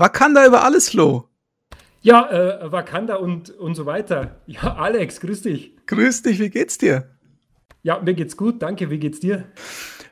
Wakanda über alles, Flo. Ja, äh, Wakanda und, und so weiter. Ja, Alex, grüß dich. Grüß dich, wie geht's dir? Ja, mir geht's gut, danke. Wie geht's dir?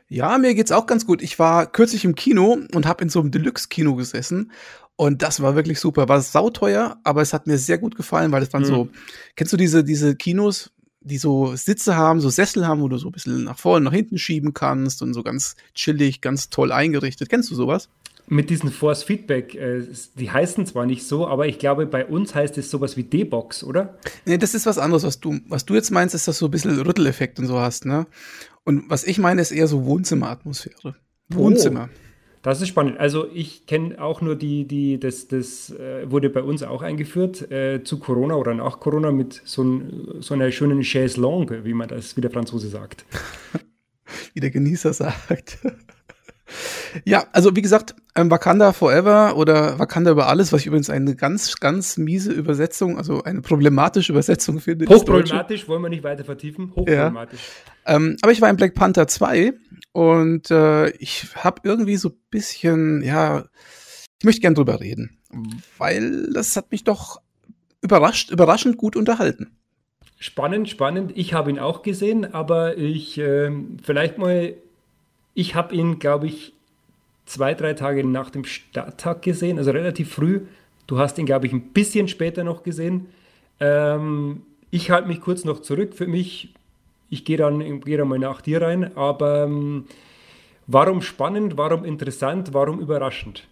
Ja, mir geht's auch ganz gut. Ich war kürzlich im Kino und habe in so einem Deluxe-Kino gesessen und das war wirklich super. War sauteuer, aber es hat mir sehr gut gefallen, weil es waren mhm. so, kennst du diese, diese Kinos, die so Sitze haben, so Sessel haben, wo du so ein bisschen nach vorne, nach hinten schieben kannst und so ganz chillig, ganz toll eingerichtet. Kennst du sowas? Mit diesen Force Feedback, äh, die heißen zwar nicht so, aber ich glaube, bei uns heißt es sowas wie D-Box, oder? Nee, das ist was anderes, was du, was du jetzt meinst, ist, dass du ein bisschen Rütteleffekt und so hast, ne? Und was ich meine, ist eher so Wohnzimmeratmosphäre. Wohnzimmer. Oh, das ist spannend. Also ich kenne auch nur die, die, das, das äh, wurde bei uns auch eingeführt äh, zu Corona oder nach Corona mit so, ein, so einer schönen Chaise Longue, wie man das, wie der Franzose sagt. wie der Genießer sagt. Ja, also wie gesagt, ähm, Wakanda Forever oder Wakanda über alles, was ich übrigens eine ganz, ganz miese Übersetzung, also eine problematische Übersetzung finde. Hochproblematisch, wollen wir nicht weiter vertiefen. Hochproblematisch. Ja. Ähm, aber ich war in Black Panther 2 und äh, ich habe irgendwie so ein bisschen, ja, ich möchte gern drüber reden, weil das hat mich doch überrascht, überraschend gut unterhalten. Spannend, spannend. Ich habe ihn auch gesehen, aber ich äh, vielleicht mal ich habe ihn, glaube ich, zwei, drei Tage nach dem Starttag gesehen, also relativ früh. Du hast ihn, glaube ich, ein bisschen später noch gesehen. Ähm, ich halte mich kurz noch zurück für mich. Ich gehe dann, geh dann mal nach dir rein. Aber ähm, warum spannend, warum interessant, warum überraschend?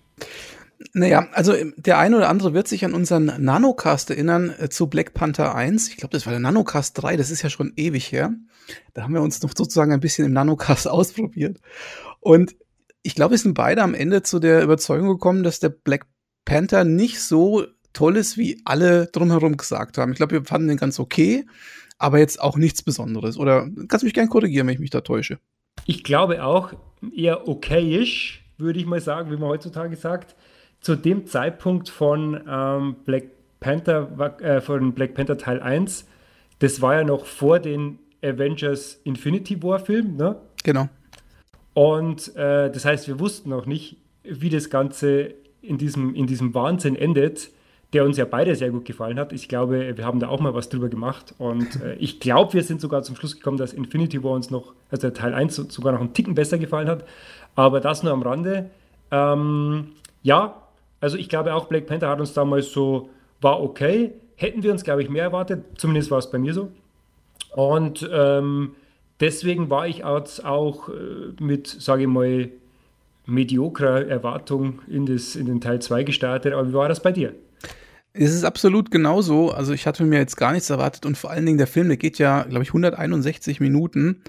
Naja, also der eine oder andere wird sich an unseren Nanocast erinnern äh, zu Black Panther 1. Ich glaube, das war der Nanocast 3, das ist ja schon ewig her. Da haben wir uns noch sozusagen ein bisschen im Nanocast ausprobiert. Und ich glaube, wir sind beide am Ende zu der Überzeugung gekommen, dass der Black Panther nicht so toll ist, wie alle drumherum gesagt haben. Ich glaube, wir fanden den ganz okay, aber jetzt auch nichts Besonderes. Oder kannst du mich gern korrigieren, wenn ich mich da täusche? Ich glaube auch eher okayisch, würde ich mal sagen, wie man heutzutage sagt. Zu dem Zeitpunkt von ähm, Black Panther, äh, von Black Panther Teil 1, das war ja noch vor den Avengers Infinity War Film, ne? Genau. Und äh, das heißt, wir wussten noch nicht, wie das Ganze in diesem, in diesem Wahnsinn endet, der uns ja beide sehr gut gefallen hat. Ich glaube, wir haben da auch mal was drüber gemacht. Und äh, ich glaube, wir sind sogar zum Schluss gekommen, dass Infinity War uns noch, also der Teil 1 sogar noch einen Ticken besser gefallen hat. Aber das nur am Rande. Ähm, ja, also ich glaube auch, Black Panther hat uns damals so, war okay. Hätten wir uns, glaube ich, mehr erwartet. Zumindest war es bei mir so. Und ähm, deswegen war ich auch, auch äh, mit, sage ich mal, mediokrer Erwartung in, das, in den Teil 2 gestartet. Aber wie war das bei dir? Es ist absolut genauso. Also ich hatte mir jetzt gar nichts erwartet und vor allen Dingen der Film, der geht ja, glaube ich, 161 Minuten.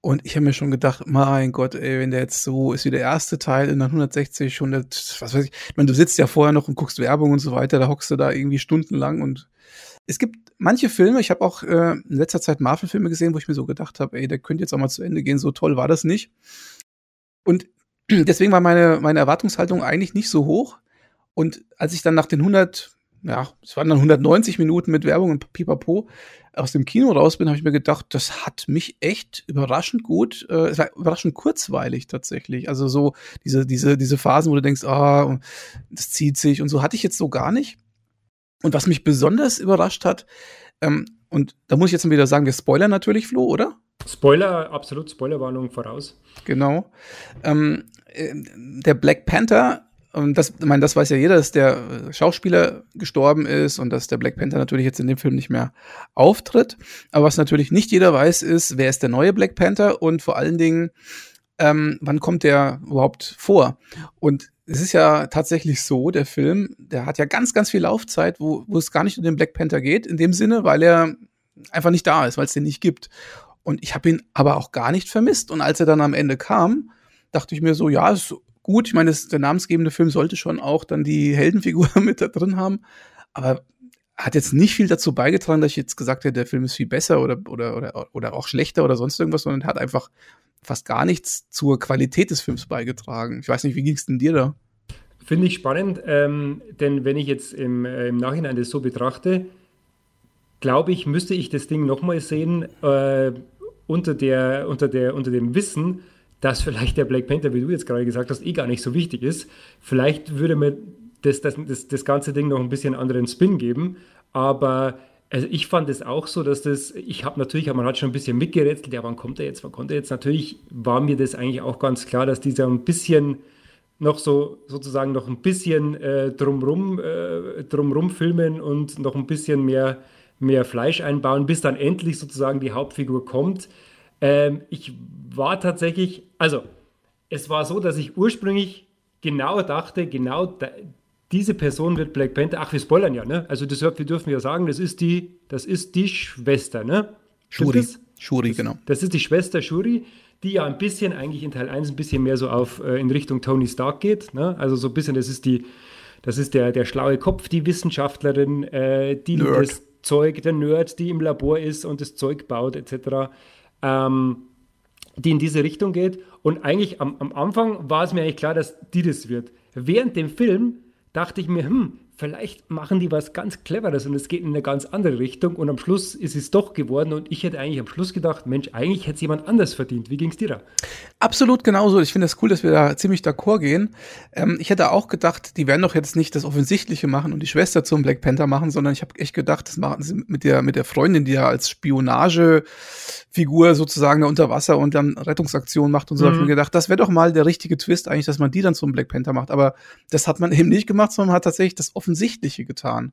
Und ich habe mir schon gedacht, mein Gott, ey, wenn der jetzt so ist wie der erste Teil in der 160, 100, was weiß ich. Ich meine, du sitzt ja vorher noch und guckst Werbung und so weiter, da hockst du da irgendwie stundenlang und es gibt manche Filme, ich habe auch äh, in letzter Zeit Marvel-Filme gesehen, wo ich mir so gedacht habe, ey, der könnte jetzt auch mal zu Ende gehen, so toll war das nicht. Und deswegen war meine, meine Erwartungshaltung eigentlich nicht so hoch. Und als ich dann nach den 100, ja, es waren dann 190 Minuten mit Werbung und Pipapo, aus dem Kino raus bin, habe ich mir gedacht, das hat mich echt überraschend gut, äh, es war überraschend kurzweilig tatsächlich. Also so diese, diese, diese Phasen, wo du denkst, ah, das zieht sich und so hatte ich jetzt so gar nicht. Und was mich besonders überrascht hat, ähm, und da muss ich jetzt mal wieder sagen, wir spoilern natürlich, Flo, oder? Spoiler, absolut Spoilerwarnung voraus. Genau. Ähm, äh, der Black Panther, und das, ich meine, das weiß ja jeder, dass der Schauspieler gestorben ist und dass der Black Panther natürlich jetzt in dem Film nicht mehr auftritt. Aber was natürlich nicht jeder weiß, ist, wer ist der neue Black Panther und vor allen Dingen, ähm, wann kommt der überhaupt vor? Und es ist ja tatsächlich so, der Film, der hat ja ganz, ganz viel Laufzeit, wo, wo es gar nicht um den Black Panther geht, in dem Sinne, weil er einfach nicht da ist, weil es den nicht gibt. Und ich habe ihn aber auch gar nicht vermisst. Und als er dann am Ende kam, dachte ich mir so, ja, ist gut. Ich meine, der namensgebende Film sollte schon auch dann die Heldenfigur mit da drin haben. Aber hat jetzt nicht viel dazu beigetragen, dass ich jetzt gesagt hätte, der Film ist viel besser oder, oder, oder, oder auch schlechter oder sonst irgendwas, sondern hat einfach fast gar nichts zur Qualität des Films beigetragen. Ich weiß nicht, wie ging es denn dir da? Finde ich spannend, ähm, denn wenn ich jetzt im, äh, im Nachhinein das so betrachte, glaube ich, müsste ich das Ding nochmal sehen äh, unter, der, unter, der, unter dem Wissen, dass vielleicht der Black Panther, wie du jetzt gerade gesagt hast, eh gar nicht so wichtig ist. Vielleicht würde mir das, das, das, das ganze Ding noch ein bisschen anderen Spin geben. Aber also ich fand es auch so, dass das, ich habe natürlich, man hat schon ein bisschen mitgerätselt, ja, wann kommt er jetzt, wann kommt er jetzt? Natürlich war mir das eigentlich auch ganz klar, dass dieser ein bisschen noch so sozusagen noch ein bisschen äh, drumrum, äh, drumrum filmen und noch ein bisschen mehr, mehr Fleisch einbauen, bis dann endlich sozusagen die Hauptfigur kommt. Ähm, ich war tatsächlich, also es war so, dass ich ursprünglich genau dachte, genau diese Person wird Black Panther. Ach, wir spoilern ja, ne? Also das, wir dürfen ja sagen, das ist die, das ist die Schwester, ne? Shuri. Shuri, das, genau. Das ist die Schwester Shuri, die ja ein bisschen eigentlich in Teil 1 ein bisschen mehr so auf äh, in Richtung Tony Stark geht. Ne? Also so ein bisschen, das ist die, das ist der, der schlaue Kopf, die Wissenschaftlerin, äh, die Nerd. das Zeug, der Nerd, die im Labor ist und das Zeug baut, etc. Ähm, die in diese Richtung geht. Und eigentlich am, am Anfang war es mir eigentlich klar, dass die das wird. Während dem Film dachte ich mir, hm, vielleicht machen die was ganz Cleveres und es geht in eine ganz andere Richtung und am Schluss ist es doch geworden und ich hätte eigentlich am Schluss gedacht, Mensch, eigentlich hätte es jemand anders verdient. Wie ging es dir da? Absolut genauso. Ich finde es das cool, dass wir da ziemlich d'accord gehen. Ähm, ich hätte auch gedacht, die werden doch jetzt nicht das Offensichtliche machen und die Schwester zum Black Panther machen, sondern ich habe echt gedacht, das machen sie mit der, mit der Freundin, die ja als Spionagefigur sozusagen da unter Wasser und dann Rettungsaktionen macht und so. Mhm. habe ich mir gedacht, das wäre doch mal der richtige Twist eigentlich, dass man die dann zum Black Panther macht. Aber das hat man eben nicht gemacht, sondern man hat tatsächlich das Offensichtliche getan.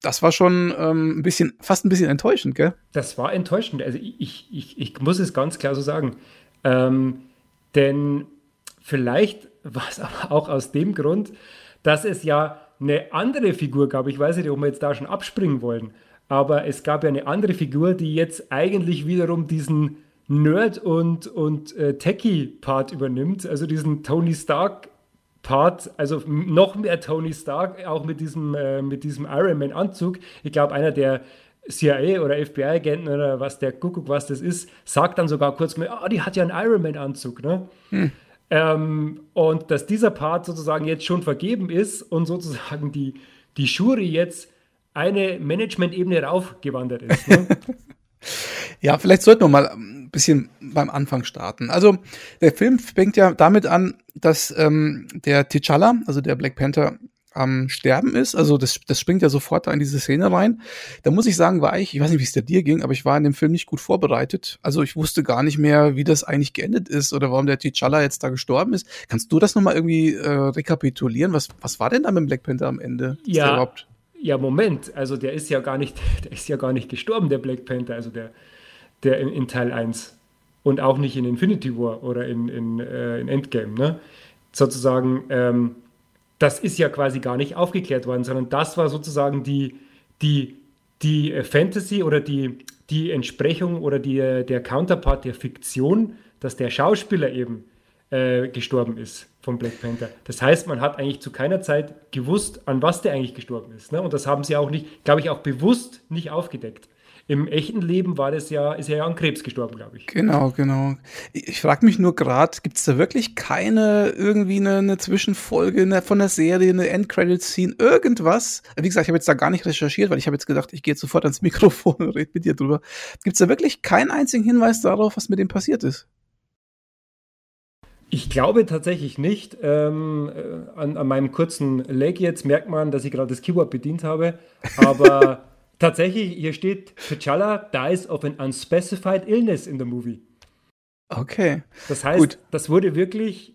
Das war schon ähm, ein bisschen, fast ein bisschen enttäuschend, gell? Das war enttäuschend. Also ich, ich, ich muss es ganz klar so sagen. Ähm, denn vielleicht war es aber auch aus dem Grund, dass es ja eine andere Figur gab. Ich weiß nicht, ob wir jetzt da schon abspringen wollen. Aber es gab ja eine andere Figur, die jetzt eigentlich wiederum diesen Nerd- und, und äh, Techie-Part übernimmt. Also diesen Tony Stark Part, also noch mehr Tony Stark, auch mit diesem, äh, mit diesem Iron Man Anzug. Ich glaube, einer der CIA oder FBI-Agenten oder was der Kuckuck, was das ist, sagt dann sogar kurz mal, oh, die hat ja einen Iron Man Anzug, ne? Hm. Ähm, und dass dieser Part sozusagen jetzt schon vergeben ist und sozusagen die, die Shuri jetzt eine Management-Ebene raufgewandert ist. Ne? ja, vielleicht sollten wir mal ein bisschen beim Anfang starten. Also der Film fängt ja damit an, dass ähm, der T'Challa, also der Black Panther, am Sterben ist. Also das, das springt ja sofort da in diese Szene rein. Da muss ich sagen, war ich, ich weiß nicht, wie es der dir ging, aber ich war in dem Film nicht gut vorbereitet. Also ich wusste gar nicht mehr, wie das eigentlich geendet ist oder warum der T'Challa jetzt da gestorben ist. Kannst du das nochmal irgendwie äh, rekapitulieren? Was, was war denn da mit dem Black Panther am Ende? Ja, ja, Moment. Also der ist ja gar nicht, der ist ja gar nicht gestorben, der Black Panther, also der, der in, in Teil 1 und auch nicht in Infinity War oder in, in, äh, in Endgame. Ne? Sozusagen, ähm, das ist ja quasi gar nicht aufgeklärt worden, sondern das war sozusagen die, die, die äh, Fantasy oder die, die Entsprechung oder die, äh, der Counterpart der Fiktion, dass der Schauspieler eben äh, gestorben ist von Black Panther. Das heißt, man hat eigentlich zu keiner Zeit gewusst, an was der eigentlich gestorben ist. Ne? Und das haben sie auch nicht, glaube ich, auch bewusst nicht aufgedeckt. Im echten Leben war das ja, ist er ja an Krebs gestorben, glaube ich. Genau, genau. Ich, frage mich nur gerade, gibt es da wirklich keine irgendwie eine, eine Zwischenfolge eine, von der Serie, eine Endcredit-Scene, irgendwas? Wie gesagt, ich habe jetzt da gar nicht recherchiert, weil ich habe jetzt gedacht, ich gehe jetzt sofort ans Mikrofon und rede mit dir drüber. Gibt es da wirklich keinen einzigen Hinweis darauf, was mit dem passiert ist? Ich glaube tatsächlich nicht. Ähm, äh, an, an, meinem kurzen Leg jetzt merkt man, dass ich gerade das Keyboard bedient habe. Aber Tatsächlich, hier steht, T'Challa dies of an unspecified illness in the movie. Okay. Das heißt, Gut. das wurde wirklich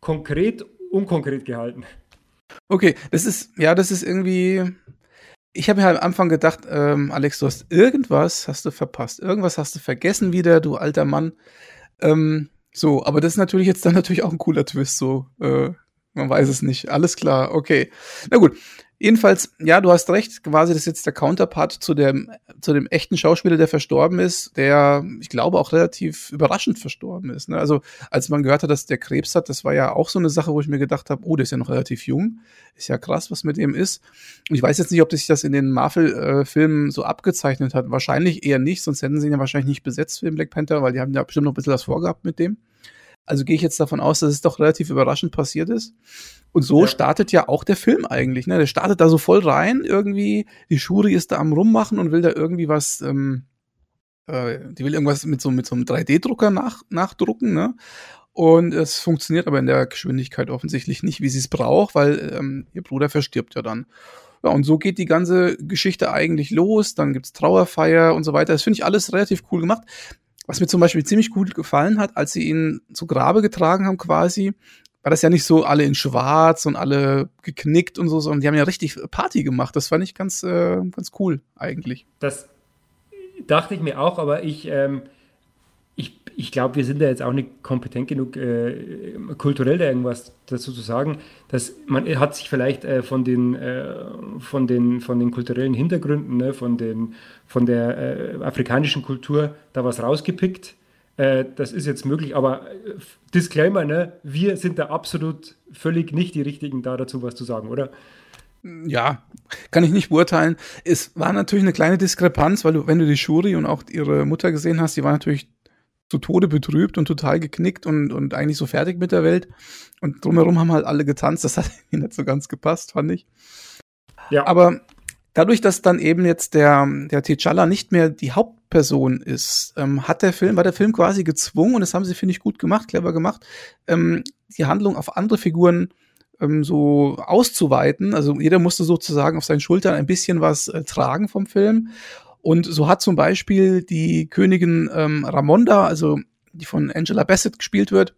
konkret, unkonkret gehalten. Okay, das ist, ja, das ist irgendwie. Ich habe mir halt am Anfang gedacht, ähm, Alex, du hast irgendwas hast du verpasst. Irgendwas hast du vergessen wieder, du alter Mann. Ähm, so, aber das ist natürlich jetzt dann natürlich auch ein cooler Twist, so. Äh, man weiß es nicht. Alles klar, okay. Na gut. Jedenfalls, ja, du hast recht, quasi das ist jetzt der Counterpart zu dem, zu dem echten Schauspieler, der verstorben ist, der, ich glaube, auch relativ überraschend verstorben ist. Ne? Also, als man gehört hat, dass der Krebs hat, das war ja auch so eine Sache, wo ich mir gedacht habe, oh, der ist ja noch relativ jung. Ist ja krass, was mit dem ist. Und ich weiß jetzt nicht, ob sich das in den Marvel-Filmen so abgezeichnet hat. Wahrscheinlich eher nicht, sonst hätten sie ihn ja wahrscheinlich nicht besetzt für den Black Panther, weil die haben ja bestimmt noch ein bisschen was vorgehabt mit dem. Also gehe ich jetzt davon aus, dass es doch relativ überraschend passiert ist. Und so ja. startet ja auch der Film eigentlich. Ne? Der startet da so voll rein irgendwie. Die Shuri ist da am rummachen und will da irgendwie was. Ähm, äh, die will irgendwas mit so mit so einem 3D-Drucker nach, nachdrucken. Ne? Und es funktioniert aber in der Geschwindigkeit offensichtlich nicht, wie sie es braucht, weil ähm, ihr Bruder verstirbt ja dann. Ja, und so geht die ganze Geschichte eigentlich los. Dann gibt's Trauerfeier und so weiter. Das finde ich alles relativ cool gemacht. Was mir zum Beispiel ziemlich gut gefallen hat, als sie ihn zu Grabe getragen haben quasi, war das ja nicht so alle in schwarz und alle geknickt und so, sondern die haben ja richtig Party gemacht. Das fand ich ganz, äh, ganz cool eigentlich. Das dachte ich mir auch, aber ich, ähm, ich, glaube, wir sind da jetzt auch nicht kompetent genug, äh, kulturell da irgendwas dazu zu sagen. Dass man hat sich vielleicht äh, von, den, äh, von, den, von den kulturellen Hintergründen, ne, von, den, von der äh, afrikanischen Kultur da was rausgepickt. Äh, das ist jetzt möglich, aber äh, Disclaimer, ne, wir sind da absolut völlig nicht die Richtigen, da dazu was zu sagen, oder? Ja, kann ich nicht beurteilen. Es war natürlich eine kleine Diskrepanz, weil du, wenn du die Shuri und auch ihre Mutter gesehen hast, die war natürlich zu Tode betrübt und total geknickt und, und eigentlich so fertig mit der Welt. Und drumherum haben halt alle getanzt. Das hat mir nicht so ganz gepasst, fand ich. Ja. Aber dadurch, dass dann eben jetzt der, der T'Challa nicht mehr die Hauptperson ist, ähm, hat der Film, war der Film quasi gezwungen, und das haben sie, finde ich, gut gemacht, clever gemacht, ähm, die Handlung auf andere Figuren ähm, so auszuweiten. Also jeder musste sozusagen auf seinen Schultern ein bisschen was äh, tragen vom Film. Und so hat zum Beispiel die Königin ähm, Ramonda, also die von Angela Bassett gespielt wird,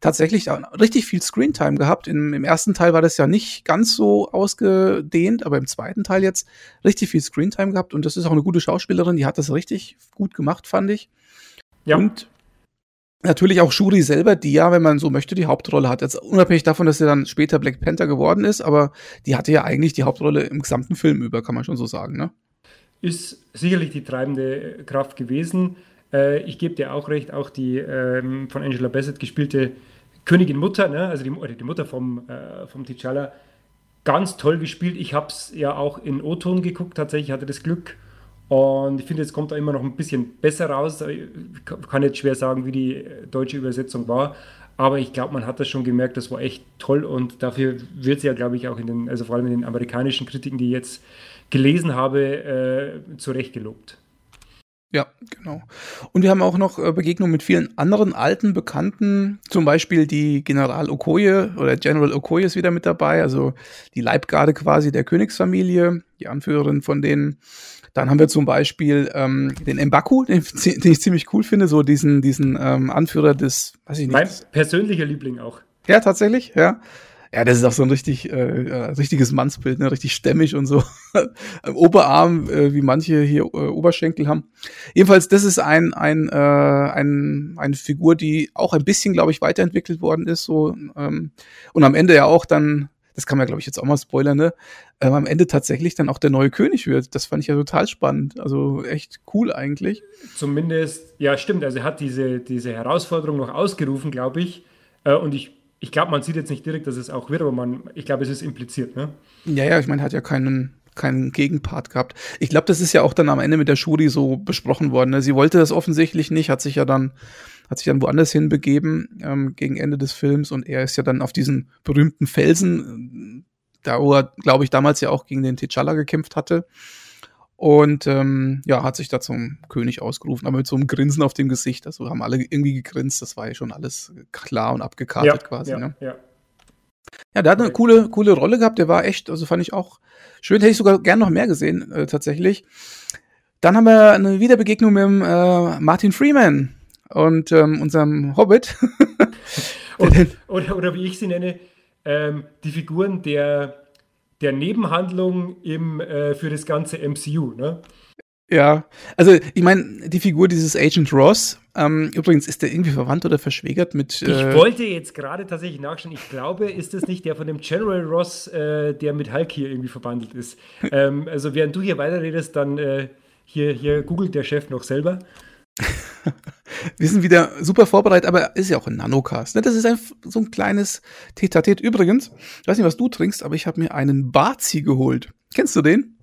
tatsächlich richtig viel Screentime gehabt. Im, Im, ersten Teil war das ja nicht ganz so ausgedehnt, aber im zweiten Teil jetzt richtig viel Screentime gehabt. Und das ist auch eine gute Schauspielerin, die hat das richtig gut gemacht, fand ich. Ja. Und natürlich auch Shuri selber, die ja, wenn man so möchte, die Hauptrolle hat. Jetzt unabhängig davon, dass sie dann später Black Panther geworden ist, aber die hatte ja eigentlich die Hauptrolle im gesamten Film über, kann man schon so sagen, ne? Ist sicherlich die treibende Kraft gewesen. Äh, ich gebe dir auch recht, auch die ähm, von Angela Bassett gespielte Königin Mutter, ne? also die, die Mutter vom, äh, vom T'Challa, ganz toll gespielt. Ich habe es ja auch in O-Ton geguckt, tatsächlich hatte das Glück. Und ich finde, es kommt da immer noch ein bisschen besser raus. Ich kann jetzt schwer sagen, wie die deutsche Übersetzung war. Aber ich glaube, man hat das schon gemerkt, das war echt toll. Und dafür wird sie ja, glaube ich, auch in den, also vor allem in den amerikanischen Kritiken, die jetzt gelesen habe, äh, zu Recht gelobt. Ja, genau. Und wir haben auch noch äh, Begegnungen mit vielen anderen alten Bekannten, zum Beispiel die General Okoye oder General Okoye ist wieder mit dabei, also die Leibgarde quasi der Königsfamilie, die Anführerin von denen. Dann haben wir zum Beispiel ähm, den Mbaku, den, den ich ziemlich cool finde, so diesen, diesen ähm, Anführer des, weiß ich nicht. Mein persönlicher Liebling auch. Ja, tatsächlich, ja. Ja, das ist auch so ein richtig, äh, äh richtiges Mannsbild, ne? richtig stämmig und so. Oberarm, äh, wie manche hier äh, Oberschenkel haben. Jedenfalls, das ist ein, ein, äh, ein, eine Figur, die auch ein bisschen, glaube ich, weiterentwickelt worden ist. So, ähm, und am Ende ja auch dann, das kann man, glaube ich, jetzt auch mal spoilern, ne? Ähm, am Ende tatsächlich dann auch der neue König wird. Das fand ich ja total spannend. Also echt cool eigentlich. Zumindest, ja, stimmt. Also er hat diese, diese Herausforderung noch ausgerufen, glaube ich. Äh, und ich ich glaube, man sieht jetzt nicht direkt, dass es auch wird, aber man, ich glaube, es ist impliziert, ne? Ja, ja, ich meine, hat ja keinen, keinen Gegenpart gehabt. Ich glaube, das ist ja auch dann am Ende mit der Shuri so besprochen worden. Ne? Sie wollte das offensichtlich nicht, hat sich ja dann, hat sich dann woanders hinbegeben ähm, gegen Ende des Films und er ist ja dann auf diesen berühmten Felsen, da wo er, glaube ich, damals ja auch gegen den T'Challa gekämpft hatte. Und ähm, ja, hat sich da zum König ausgerufen, aber mit so einem Grinsen auf dem Gesicht. Also haben alle irgendwie gegrinst, das war ja schon alles klar und abgekartet ja, quasi. Ja, ne? ja. ja, der hat eine coole, coole Rolle gehabt, der war echt, also fand ich auch schön, hätte ich sogar gern noch mehr gesehen, äh, tatsächlich. Dann haben wir eine Wiederbegegnung mit dem, äh, Martin Freeman und ähm, unserem Hobbit. oder, oder, oder, wie ich sie nenne, ähm, die Figuren der der Nebenhandlung im, äh, für das ganze MCU, ne? Ja, also ich meine, die Figur dieses Agent Ross, ähm, übrigens ist der irgendwie verwandt oder verschwägert mit. Äh ich wollte jetzt gerade tatsächlich nachschauen. Ich glaube, ist das nicht der von dem General Ross, äh, der mit Hulk hier irgendwie verbandelt ist. ähm, also während du hier weiterredest, dann äh, hier, hier googelt der Chef noch selber. Wir sind wieder super vorbereitet, aber ist ja auch ein Nanocast. Ne? Das ist ein, so ein kleines Tetatet. Übrigens, ich weiß nicht, was du trinkst, aber ich habe mir einen Bazi geholt. Kennst du den?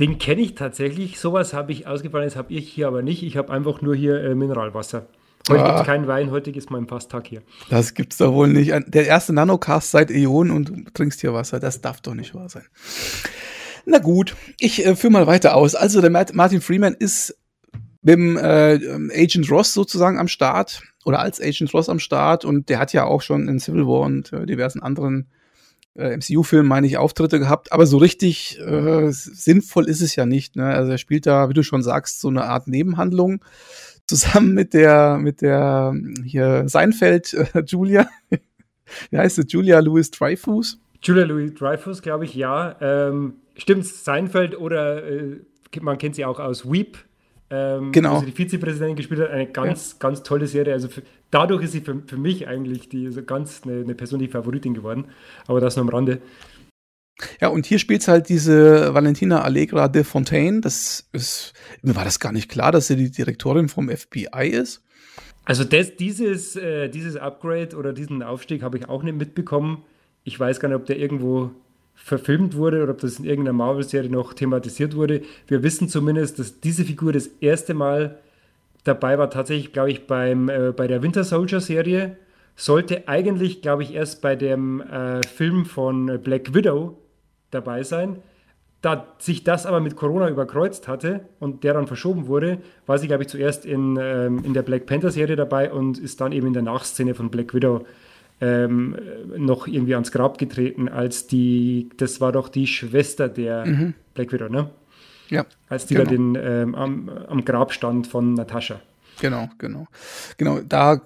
Den kenne ich tatsächlich. Sowas habe ich ausgefallen, das habe ich hier aber nicht. Ich habe einfach nur hier äh, Mineralwasser. Heute ah. gibt es keinen Wein, heute ist mein Fasttag hier. Das gibt's doch wohl nicht. Der erste Nanocast seit Äonen und du trinkst hier Wasser. Das darf doch nicht wahr sein. Na gut, ich äh, führe mal weiter aus. Also der Martin Freeman ist mit dem äh, Agent Ross sozusagen am Start oder als Agent Ross am Start und der hat ja auch schon in Civil War und äh, diversen anderen äh, MCU-Filmen, meine ich, Auftritte gehabt, aber so richtig äh, sinnvoll ist es ja nicht. Ne? Also er spielt da, wie du schon sagst, so eine Art Nebenhandlung zusammen mit der, mit der hier Seinfeld äh, Julia. wie heißt sie? Julia Louis Dreyfus? Julia Louis Dreyfus, glaube ich, ja. Ähm, stimmt, Seinfeld oder äh, man kennt sie auch aus Weep ähm, genau. Also die Vizepräsidentin gespielt hat, eine ganz, ja. ganz tolle Serie. Also für, dadurch ist sie für, für mich eigentlich die, so ganz eine, eine persönliche Favoritin geworden. Aber das nur am Rande. Ja, und hier spielt halt diese Valentina Allegra de Fontaine. Das ist, mir war das gar nicht klar, dass sie die Direktorin vom FBI ist. Also das, dieses, äh, dieses Upgrade oder diesen Aufstieg habe ich auch nicht mitbekommen. Ich weiß gar nicht, ob der irgendwo verfilmt wurde oder ob das in irgendeiner Marvel-Serie noch thematisiert wurde. Wir wissen zumindest, dass diese Figur das erste Mal dabei war, tatsächlich, glaube ich, beim, äh, bei der Winter Soldier-Serie. Sollte eigentlich, glaube ich, erst bei dem äh, Film von Black Widow dabei sein. Da sich das aber mit Corona überkreuzt hatte und der dann verschoben wurde, war sie, glaube ich, zuerst in, ähm, in der Black Panther-Serie dabei und ist dann eben in der Nachszene von Black Widow ähm, noch irgendwie ans Grab getreten, als die, das war doch die Schwester der mhm. Black Widow, ne? Ja. Als die genau. da den, ähm, am, am Grab stand von Natascha. Genau, genau. Genau, da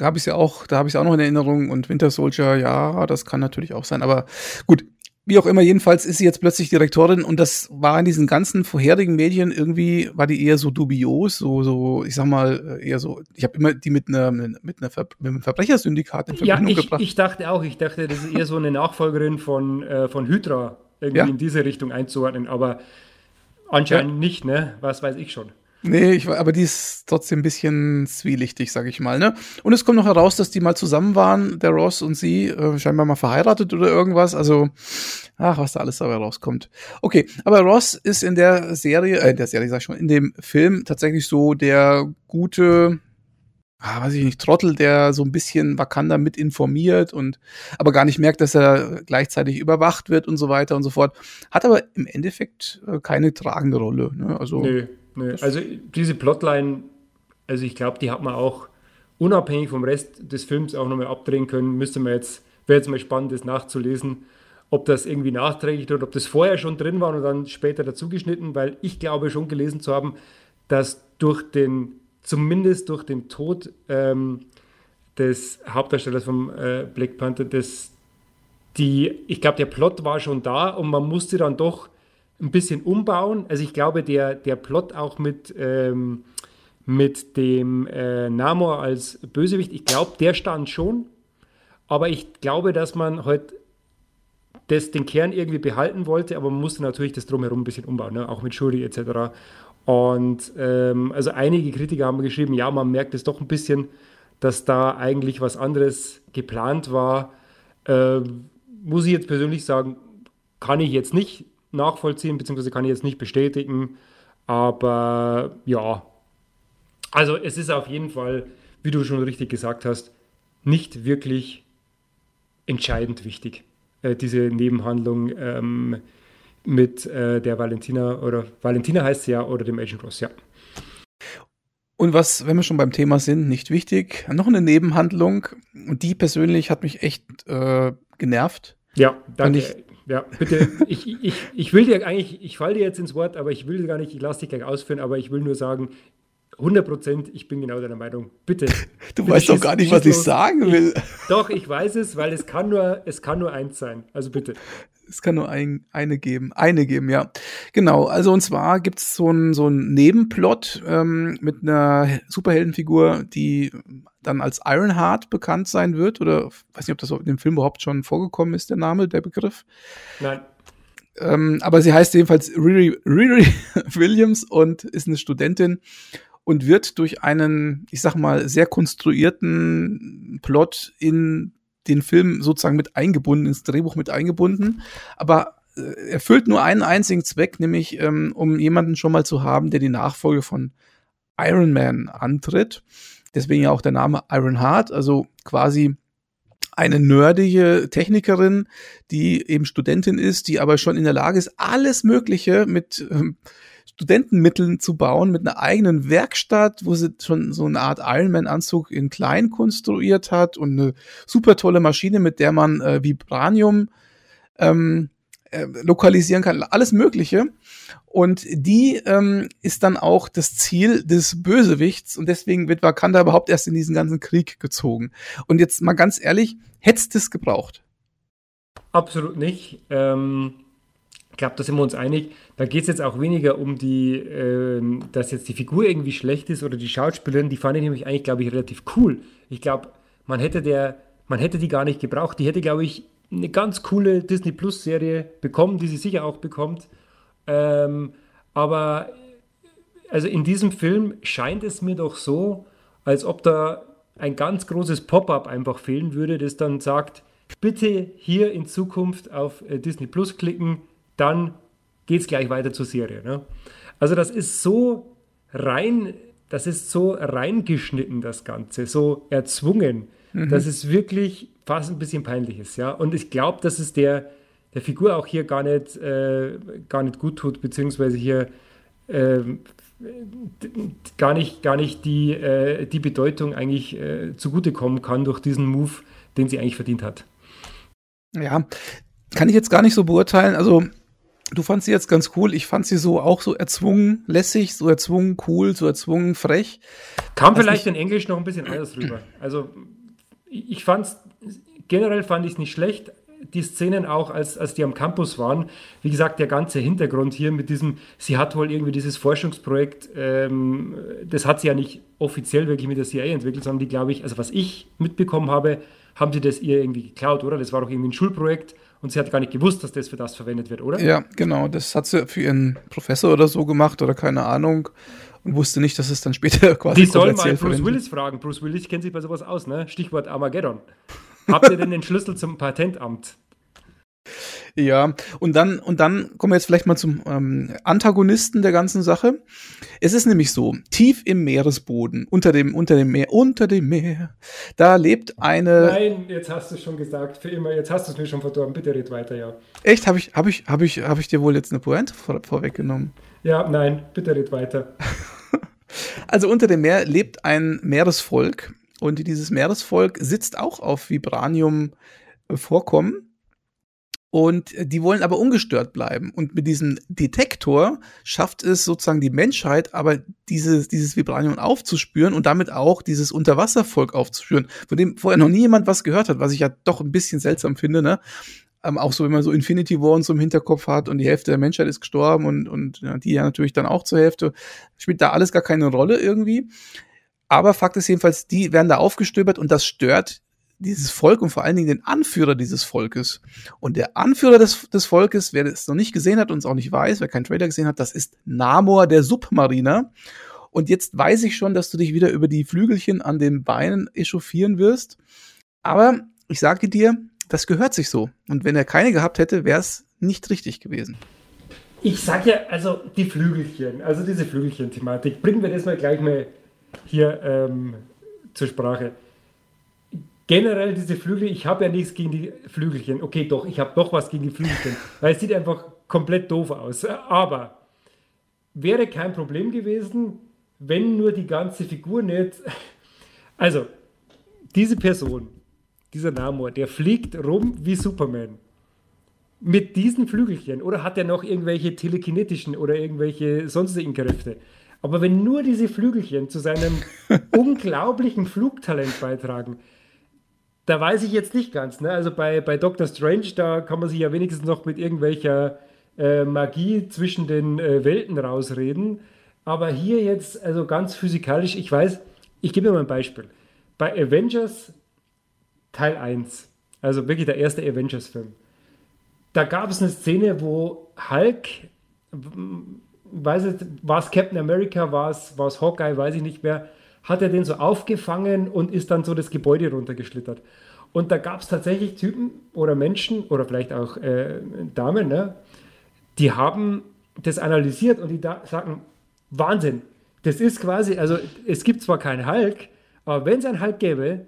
habe ich ja auch, da habe ich auch noch in Erinnerung und Winter Soldier, ja, das kann natürlich auch sein, aber gut, wie auch immer, jedenfalls ist sie jetzt plötzlich Direktorin und das war in diesen ganzen vorherigen Medien irgendwie, war die eher so dubios, so, so, ich sag mal, eher so, ich habe immer die mit einer, mit einer Ver mit einem Verbrechersyndikat in Verbindung ja, ich, gebracht. ich dachte auch, ich dachte, das ist eher so eine Nachfolgerin von, äh, von Hydra, irgendwie ja. in diese Richtung einzuordnen, aber anscheinend ja. nicht, ne? Was weiß ich schon. Nee, ich, aber die ist trotzdem ein bisschen zwielichtig, sag ich mal, ne? Und es kommt noch heraus, dass die mal zusammen waren, der Ross und sie, äh, scheinbar mal verheiratet oder irgendwas. Also, ach, was da alles dabei rauskommt. Okay, aber Ross ist in der Serie, äh, in der Serie sag ich schon, in dem Film tatsächlich so der gute, ah, weiß ich nicht, Trottel, der so ein bisschen Wakanda mit informiert und aber gar nicht merkt, dass er gleichzeitig überwacht wird und so weiter und so fort. Hat aber im Endeffekt äh, keine tragende Rolle. Ne? Also nee. Nee, also diese Plotline, also ich glaube, die hat man auch unabhängig vom Rest des Films auch nochmal abdrehen können. Müsste man jetzt, wäre jetzt mal spannend, das nachzulesen, ob das irgendwie nachträglich oder ob das vorher schon drin war und dann später dazugeschnitten, weil ich glaube schon gelesen zu haben, dass durch den, zumindest durch den Tod ähm, des Hauptdarstellers vom äh, Black Panther, das die, ich glaube, der Plot war schon da und man musste dann doch ein bisschen umbauen. Also ich glaube, der, der Plot auch mit, ähm, mit dem äh, Namor als Bösewicht, ich glaube, der stand schon. Aber ich glaube, dass man halt das, den Kern irgendwie behalten wollte, aber man musste natürlich das drumherum ein bisschen umbauen, ne? auch mit Shuri etc. Und ähm, also einige Kritiker haben geschrieben, ja, man merkt es doch ein bisschen, dass da eigentlich was anderes geplant war. Äh, muss ich jetzt persönlich sagen, kann ich jetzt nicht nachvollziehen, beziehungsweise kann ich jetzt nicht bestätigen. Aber ja, also es ist auf jeden Fall, wie du schon richtig gesagt hast, nicht wirklich entscheidend wichtig, äh, diese Nebenhandlung ähm, mit äh, der Valentina oder Valentina heißt sie ja oder dem Agent Ross, ja. Und was, wenn wir schon beim Thema sind, nicht wichtig, noch eine Nebenhandlung. Und die persönlich hat mich echt äh, genervt. Ja, danke. Ich, ja, bitte. ich, ich, ich will dir eigentlich, ich falle dir jetzt ins Wort, aber ich will gar nicht, ich lasse dich gleich ausführen, aber ich will nur sagen, 100 Prozent, ich bin genau deiner Meinung. Bitte. Du bitte weißt doch gar nicht, was ich sagen will. Ich, doch, ich weiß es, weil es kann nur, es kann nur eins sein. Also bitte. Es kann nur ein, eine geben. Eine geben, ja. Genau. Also und zwar gibt es so einen so einen Nebenplot ähm, mit einer Superheldenfigur, die dann als Ironheart bekannt sein wird. Oder weiß nicht, ob das in dem Film überhaupt schon vorgekommen ist, der Name, der Begriff. Nein. Ähm, aber sie heißt jedenfalls Riri, Riri Williams und ist eine Studentin und wird durch einen, ich sag mal, sehr konstruierten Plot in den Film sozusagen mit eingebunden, ins Drehbuch mit eingebunden, aber äh, erfüllt nur einen einzigen Zweck, nämlich ähm, um jemanden schon mal zu haben, der die Nachfolge von Iron Man antritt. Deswegen ja auch der Name Iron Heart, also quasi eine nerdige Technikerin, die eben Studentin ist, die aber schon in der Lage ist, alles Mögliche mit ähm, Studentenmitteln zu bauen, mit einer eigenen Werkstatt, wo sie schon so eine Art Ironman-Anzug in klein konstruiert hat und eine super tolle Maschine, mit der man äh, Vibranium ähm, äh, lokalisieren kann, alles Mögliche. Und die ähm, ist dann auch das Ziel des Bösewichts und deswegen wird Wakanda überhaupt erst in diesen ganzen Krieg gezogen. Und jetzt mal ganz ehrlich, hättest du es gebraucht? Absolut nicht. Ähm, ich glaube, da sind wir uns einig. Da geht es jetzt auch weniger um die, äh, dass jetzt die Figur irgendwie schlecht ist oder die Schauspielerin. Die fand ich nämlich eigentlich, glaube ich, relativ cool. Ich glaube, man hätte der, man hätte die gar nicht gebraucht. Die hätte, glaube ich, eine ganz coole Disney Plus Serie bekommen, die sie sicher auch bekommt. Ähm, aber also in diesem Film scheint es mir doch so, als ob da ein ganz großes Pop-up einfach fehlen würde, das dann sagt, bitte hier in Zukunft auf äh, Disney Plus klicken, dann geht es gleich weiter zur Serie. Ne? Also das ist so rein, das ist so reingeschnitten, das Ganze, so erzwungen, mhm. dass es wirklich fast ein bisschen peinlich ist. Ja? Und ich glaube, dass es der, der Figur auch hier gar nicht, äh, gar nicht gut tut, beziehungsweise hier äh, gar nicht, gar nicht die, äh, die Bedeutung eigentlich äh, zugutekommen kann durch diesen Move, den sie eigentlich verdient hat. Ja, kann ich jetzt gar nicht so beurteilen. Also, du fandst sie jetzt ganz cool. Ich fand sie so auch so erzwungen lässig, so erzwungen cool, so erzwungen frech. Kam also vielleicht in Englisch noch ein bisschen anders rüber. Also, ich fand's, generell fand ich es nicht schlecht. Die Szenen auch, als, als die am Campus waren, wie gesagt, der ganze Hintergrund hier mit diesem, sie hat wohl irgendwie dieses Forschungsprojekt, ähm, das hat sie ja nicht offiziell wirklich mit der CIA entwickelt, sondern die, glaube ich, also was ich mitbekommen habe, haben sie das ihr irgendwie geklaut, oder? Das war doch irgendwie ein Schulprojekt und sie hat gar nicht gewusst, dass das für das verwendet wird, oder? Ja, genau. Das hat sie für ihren Professor oder so gemacht oder keine Ahnung und wusste nicht, dass es dann später quasi. Die soll mal Bruce Willis fragen. Bruce Willis kennt sich bei sowas aus, ne? Stichwort Armageddon. Habt ihr denn den Schlüssel zum Patentamt? Ja, und dann, und dann kommen wir jetzt vielleicht mal zum ähm, Antagonisten der ganzen Sache. Es ist nämlich so, tief im Meeresboden, unter dem, unter dem Meer, unter dem Meer, da lebt eine. Nein, jetzt hast du es schon gesagt, für immer, jetzt hast du es mir schon verdorben, bitte red weiter, ja. Echt? Habe ich, hab ich, hab ich, hab ich dir wohl jetzt eine Pointe vor, vorweggenommen? Ja, nein, bitte red weiter. also unter dem Meer lebt ein Meeresvolk und dieses Meeresvolk sitzt auch auf Vibranium äh, Vorkommen und die wollen aber ungestört bleiben. Und mit diesem Detektor schafft es sozusagen die Menschheit, aber dieses, dieses Vibranium aufzuspüren und damit auch dieses Unterwasservolk aufzuspüren, von dem vorher noch nie jemand was gehört hat, was ich ja doch ein bisschen seltsam finde, ne? Ähm, auch so, wenn man so Infinity War und so im Hinterkopf hat und die Hälfte der Menschheit ist gestorben und, und ja, die ja natürlich dann auch zur Hälfte, spielt da alles gar keine Rolle irgendwie. Aber Fakt ist jedenfalls, die werden da aufgestöbert und das stört dieses Volk und vor allen Dingen den Anführer dieses Volkes. Und der Anführer des, des Volkes, wer es noch nicht gesehen hat und es auch nicht weiß, wer keinen Trailer gesehen hat, das ist Namor, der Submariner. Und jetzt weiß ich schon, dass du dich wieder über die Flügelchen an den Beinen echauffieren wirst. Aber ich sage dir, das gehört sich so. Und wenn er keine gehabt hätte, wäre es nicht richtig gewesen. Ich sage ja, also die Flügelchen, also diese Flügelchen-Thematik, bringen wir das mal gleich mal hier ähm, zur Sprache generell diese Flügel, ich habe ja nichts gegen die Flügelchen. Okay, doch, ich habe doch was gegen die Flügelchen, weil es sieht einfach komplett doof aus. Aber wäre kein Problem gewesen, wenn nur die ganze Figur nicht. Also, diese Person, dieser Namor, der fliegt rum wie Superman. Mit diesen Flügelchen. Oder hat er noch irgendwelche telekinetischen oder irgendwelche sonstigen Kräfte? Aber wenn nur diese Flügelchen zu seinem unglaublichen Flugtalent beitragen, da weiß ich jetzt nicht ganz. Ne? Also bei, bei Doctor Strange, da kann man sich ja wenigstens noch mit irgendwelcher äh, Magie zwischen den äh, Welten rausreden. Aber hier jetzt, also ganz physikalisch, ich weiß, ich gebe mir mal ein Beispiel. Bei Avengers Teil 1, also wirklich der erste Avengers-Film, da gab es eine Szene, wo Hulk, weiß ich, war es Captain America, war es, war es Hawkeye, weiß ich nicht mehr, hat er den so aufgefangen und ist dann so das Gebäude runtergeschlittert. Und da gab es tatsächlich Typen oder Menschen oder vielleicht auch äh, Damen, ne, die haben das analysiert und die da sagen, Wahnsinn, das ist quasi, also es gibt zwar keinen Hulk, aber wenn es einen Hulk gäbe,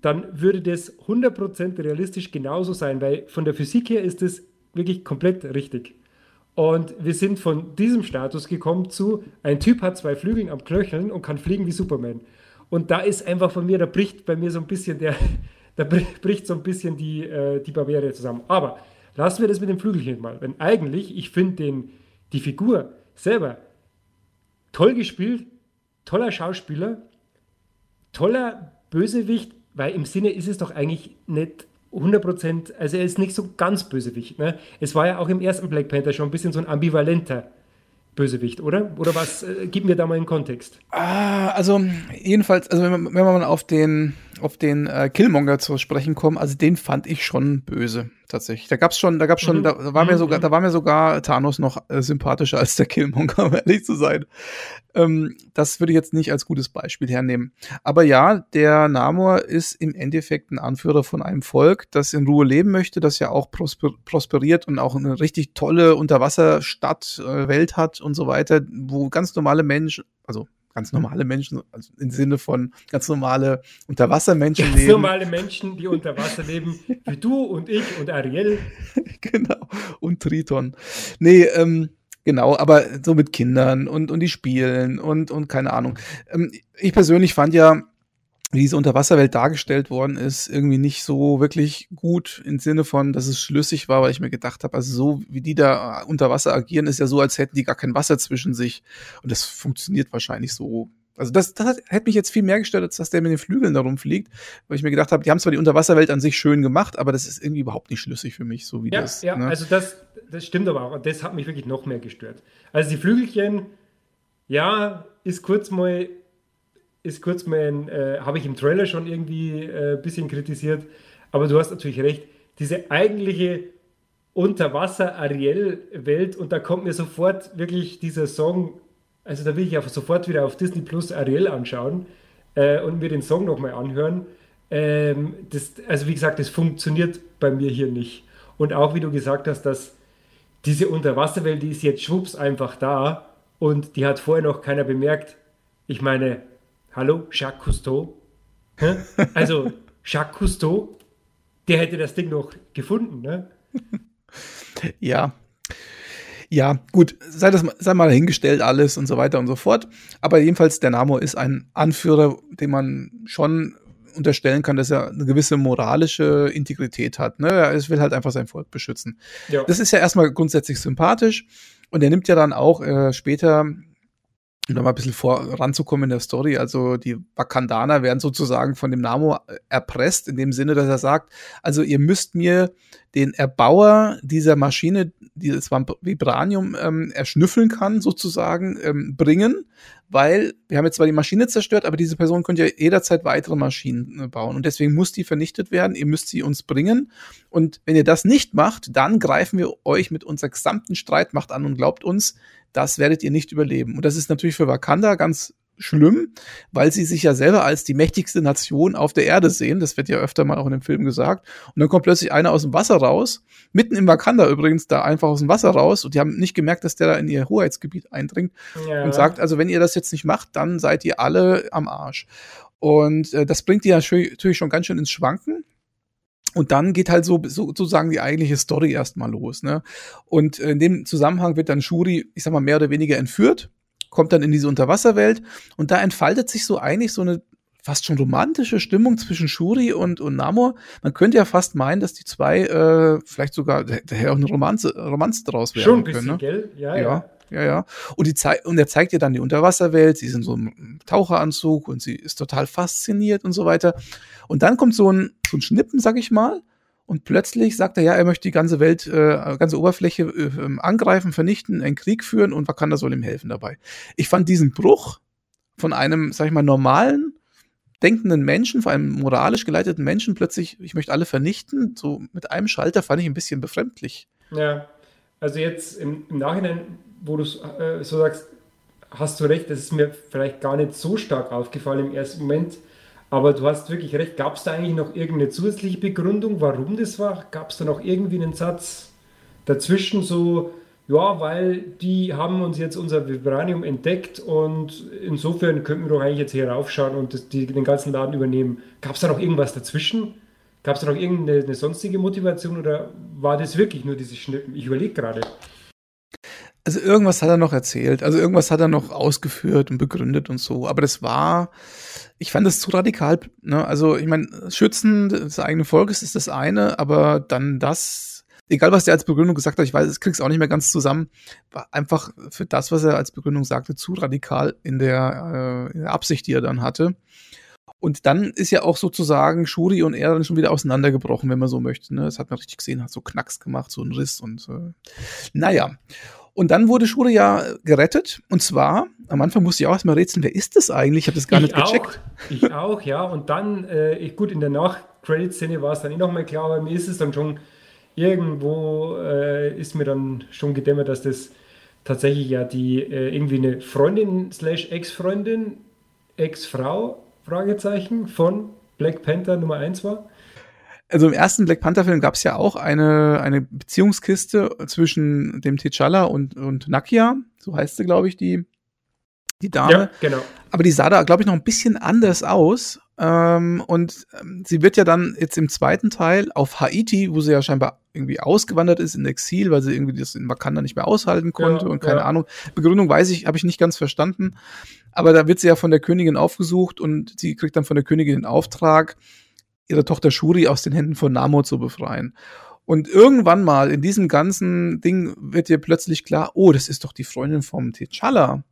dann würde das 100% realistisch genauso sein, weil von der Physik her ist das wirklich komplett richtig. Und wir sind von diesem Status gekommen zu, ein Typ hat zwei Flügel am Knöcheln und kann fliegen wie Superman. Und da ist einfach von mir, da bricht bei mir so ein bisschen der, da bricht so ein bisschen die, äh, die Barriere zusammen. Aber lassen wir das mit dem Flügelchen mal. Wenn eigentlich, ich finde die Figur selber toll gespielt, toller Schauspieler, toller Bösewicht, weil im Sinne ist es doch eigentlich nicht 100%, also er ist nicht so ganz Bösewicht. Ne? Es war ja auch im ersten Black Panther schon ein bisschen so ein ambivalenter Bösewicht, oder? Oder was? Äh, gib mir da mal einen Kontext. Ah, also jedenfalls, also wenn man, wenn man auf den auf den äh, Killmonger zu sprechen kommen, also den fand ich schon böse tatsächlich. Da gab's schon, da gab's schon, mhm. da war mir mhm. sogar, da war mir sogar Thanos noch äh, sympathischer als der Killmonger, um ehrlich zu sein. Ähm, das würde ich jetzt nicht als gutes Beispiel hernehmen. Aber ja, der Namor ist im Endeffekt ein Anführer von einem Volk, das in Ruhe leben möchte, das ja auch prosper prosperiert und auch eine richtig tolle Unterwasserstadt, äh, Welt hat und so weiter, wo ganz normale Menschen, also ganz normale Menschen, also im Sinne von ganz normale Unterwassermenschen ganz leben. Ganz normale Menschen, die unter Wasser leben, wie du und ich und Ariel. genau, und Triton. Nee, ähm, Genau, aber so mit Kindern und, und die spielen und, und keine Ahnung. Ähm, ich persönlich fand ja wie diese Unterwasserwelt dargestellt worden ist, irgendwie nicht so wirklich gut im Sinne von, dass es schlüssig war, weil ich mir gedacht habe, also so wie die da unter Wasser agieren, ist ja so, als hätten die gar kein Wasser zwischen sich. Und das funktioniert wahrscheinlich so. Also das, das hat, hätte mich jetzt viel mehr gestört, als dass der mit den Flügeln da rumfliegt, weil ich mir gedacht habe, die haben zwar die Unterwasserwelt an sich schön gemacht, aber das ist irgendwie überhaupt nicht schlüssig für mich, so wie ja, das. Ja, ne? also das, das stimmt aber auch. Und das hat mich wirklich noch mehr gestört. Also die Flügelchen, ja, ist kurz mal ist kurz mein, äh, habe ich im Trailer schon irgendwie ein äh, bisschen kritisiert, aber du hast natürlich recht, diese eigentliche Unterwasser-Ariel-Welt und da kommt mir sofort wirklich dieser Song, also da will ich einfach sofort wieder auf Disney Plus Ariel anschauen äh, und mir den Song nochmal anhören. Ähm, das, also wie gesagt, das funktioniert bei mir hier nicht. Und auch wie du gesagt hast, dass diese Unterwasserwelt, die ist jetzt schwupps einfach da und die hat vorher noch keiner bemerkt. Ich meine, Hallo, Jacques Cousteau? Hä? Also, Jacques Cousteau, der hätte das Ding noch gefunden, ne? Ja. Ja, gut, sei das sei mal dahingestellt alles und so weiter und so fort. Aber jedenfalls, der Namor ist ein Anführer, den man schon unterstellen kann, dass er eine gewisse moralische Integrität hat. Ne? Er will halt einfach sein Volk beschützen. Ja. Das ist ja erstmal grundsätzlich sympathisch. Und er nimmt ja dann auch äh, später um mal ein bisschen voranzukommen in der Story, also die Wakandaner werden sozusagen von dem Namo erpresst, in dem Sinne, dass er sagt, also ihr müsst mir den Erbauer dieser Maschine, die das Vibranium ähm, erschnüffeln kann, sozusagen, ähm, bringen, weil wir haben jetzt zwar die Maschine zerstört, aber diese Person könnte ja jederzeit weitere Maschinen äh, bauen. Und deswegen muss die vernichtet werden, ihr müsst sie uns bringen. Und wenn ihr das nicht macht, dann greifen wir euch mit unserer gesamten Streitmacht an und glaubt uns, das werdet ihr nicht überleben. Und das ist natürlich für Wakanda ganz schlimm, weil sie sich ja selber als die mächtigste Nation auf der Erde sehen. Das wird ja öfter mal auch in dem Film gesagt. Und dann kommt plötzlich einer aus dem Wasser raus, mitten im Wakanda übrigens, da einfach aus dem Wasser raus. Und die haben nicht gemerkt, dass der da in ihr Hoheitsgebiet eindringt ja. und sagt, also wenn ihr das jetzt nicht macht, dann seid ihr alle am Arsch. Und äh, das bringt die natürlich schon ganz schön ins Schwanken. Und dann geht halt so, so sozusagen die eigentliche Story erstmal los. Ne? Und in dem Zusammenhang wird dann Shuri, ich sag mal, mehr oder weniger entführt, kommt dann in diese Unterwasserwelt und da entfaltet sich so eigentlich so eine fast schon romantische Stimmung zwischen Shuri und, und Namor. Man könnte ja fast meinen, dass die zwei äh, vielleicht sogar daher auch eine Romanze, Romanze draus werden Schon ein bisschen, können, ne? gell? Ja, ja. ja. Ja, ja. Und, die Zei und er zeigt ihr dann die Unterwasserwelt, sie ist in so einem Taucheranzug und sie ist total fasziniert und so weiter. Und dann kommt so ein, so ein Schnippen, sag ich mal, und plötzlich sagt er, ja, er möchte die ganze Welt, äh, ganze Oberfläche äh, angreifen, vernichten, einen Krieg führen und Wakanda soll ihm helfen dabei. Ich fand diesen Bruch von einem, sag ich mal, normalen, denkenden Menschen, vor einem moralisch geleiteten Menschen plötzlich, ich möchte alle vernichten, so mit einem Schalter fand ich ein bisschen befremdlich. Ja, also jetzt im, im Nachhinein, wo du äh, so sagst, hast du recht, das ist mir vielleicht gar nicht so stark aufgefallen im ersten Moment. Aber du hast wirklich recht. Gab es da eigentlich noch irgendeine zusätzliche Begründung, warum das war? Gab es da noch irgendwie einen Satz dazwischen, so, ja, weil die haben uns jetzt unser Vibranium entdeckt und insofern könnten wir doch eigentlich jetzt hier raufschauen und das, die, den ganzen Laden übernehmen. Gab es da noch irgendwas dazwischen? Gab es da noch irgendeine sonstige Motivation oder war das wirklich nur diese Schnippen? Ich überlege gerade. Also irgendwas hat er noch erzählt, also irgendwas hat er noch ausgeführt und begründet und so. Aber das war, ich fand das zu radikal. Ne? Also ich meine, Schützen des eigenen Volkes ist das eine, aber dann das, egal was der als Begründung gesagt hat, ich weiß, ich krieg's auch nicht mehr ganz zusammen, war einfach für das, was er als Begründung sagte, zu radikal in der, äh, in der Absicht, die er dann hatte. Und dann ist ja auch sozusagen Shuri und er dann schon wieder auseinandergebrochen, wenn man so möchte. Ne? Das hat man richtig gesehen, hat so Knacks gemacht, so ein Riss und äh, naja. Und dann wurde Shuri ja gerettet. Und zwar, am Anfang musste ich auch erstmal rätseln, wer ist das eigentlich? Ich habe das gar ich nicht gecheckt. Auch, ich auch, ja. Und dann, äh, gut, in der Nach-Credit-Szene war es dann eh nochmal klar, aber mir ist es dann schon irgendwo, äh, ist mir dann schon gedämmert, dass das tatsächlich ja die äh, irgendwie eine Freundin slash Ex-Freundin, Ex-Frau Fragezeichen von Black Panther Nummer 1 war? Also im ersten Black Panther-Film gab es ja auch eine, eine Beziehungskiste zwischen dem T'Challa und, und Nakia, so heißt sie, glaube ich, die, die Dame. Ja, genau. Aber die sah da, glaube ich, noch ein bisschen anders aus. Ähm, und ähm, sie wird ja dann jetzt im zweiten Teil auf Haiti, wo sie ja scheinbar irgendwie ausgewandert ist in Exil, weil sie irgendwie das in Wakanda nicht mehr aushalten konnte ja, und keine ja. Ahnung. Begründung weiß ich, habe ich nicht ganz verstanden. Aber da wird sie ja von der Königin aufgesucht und sie kriegt dann von der Königin den Auftrag, ihre Tochter Shuri aus den Händen von Namor zu befreien. Und irgendwann mal in diesem ganzen Ding wird ihr plötzlich klar, oh, das ist doch die Freundin vom T'Challa.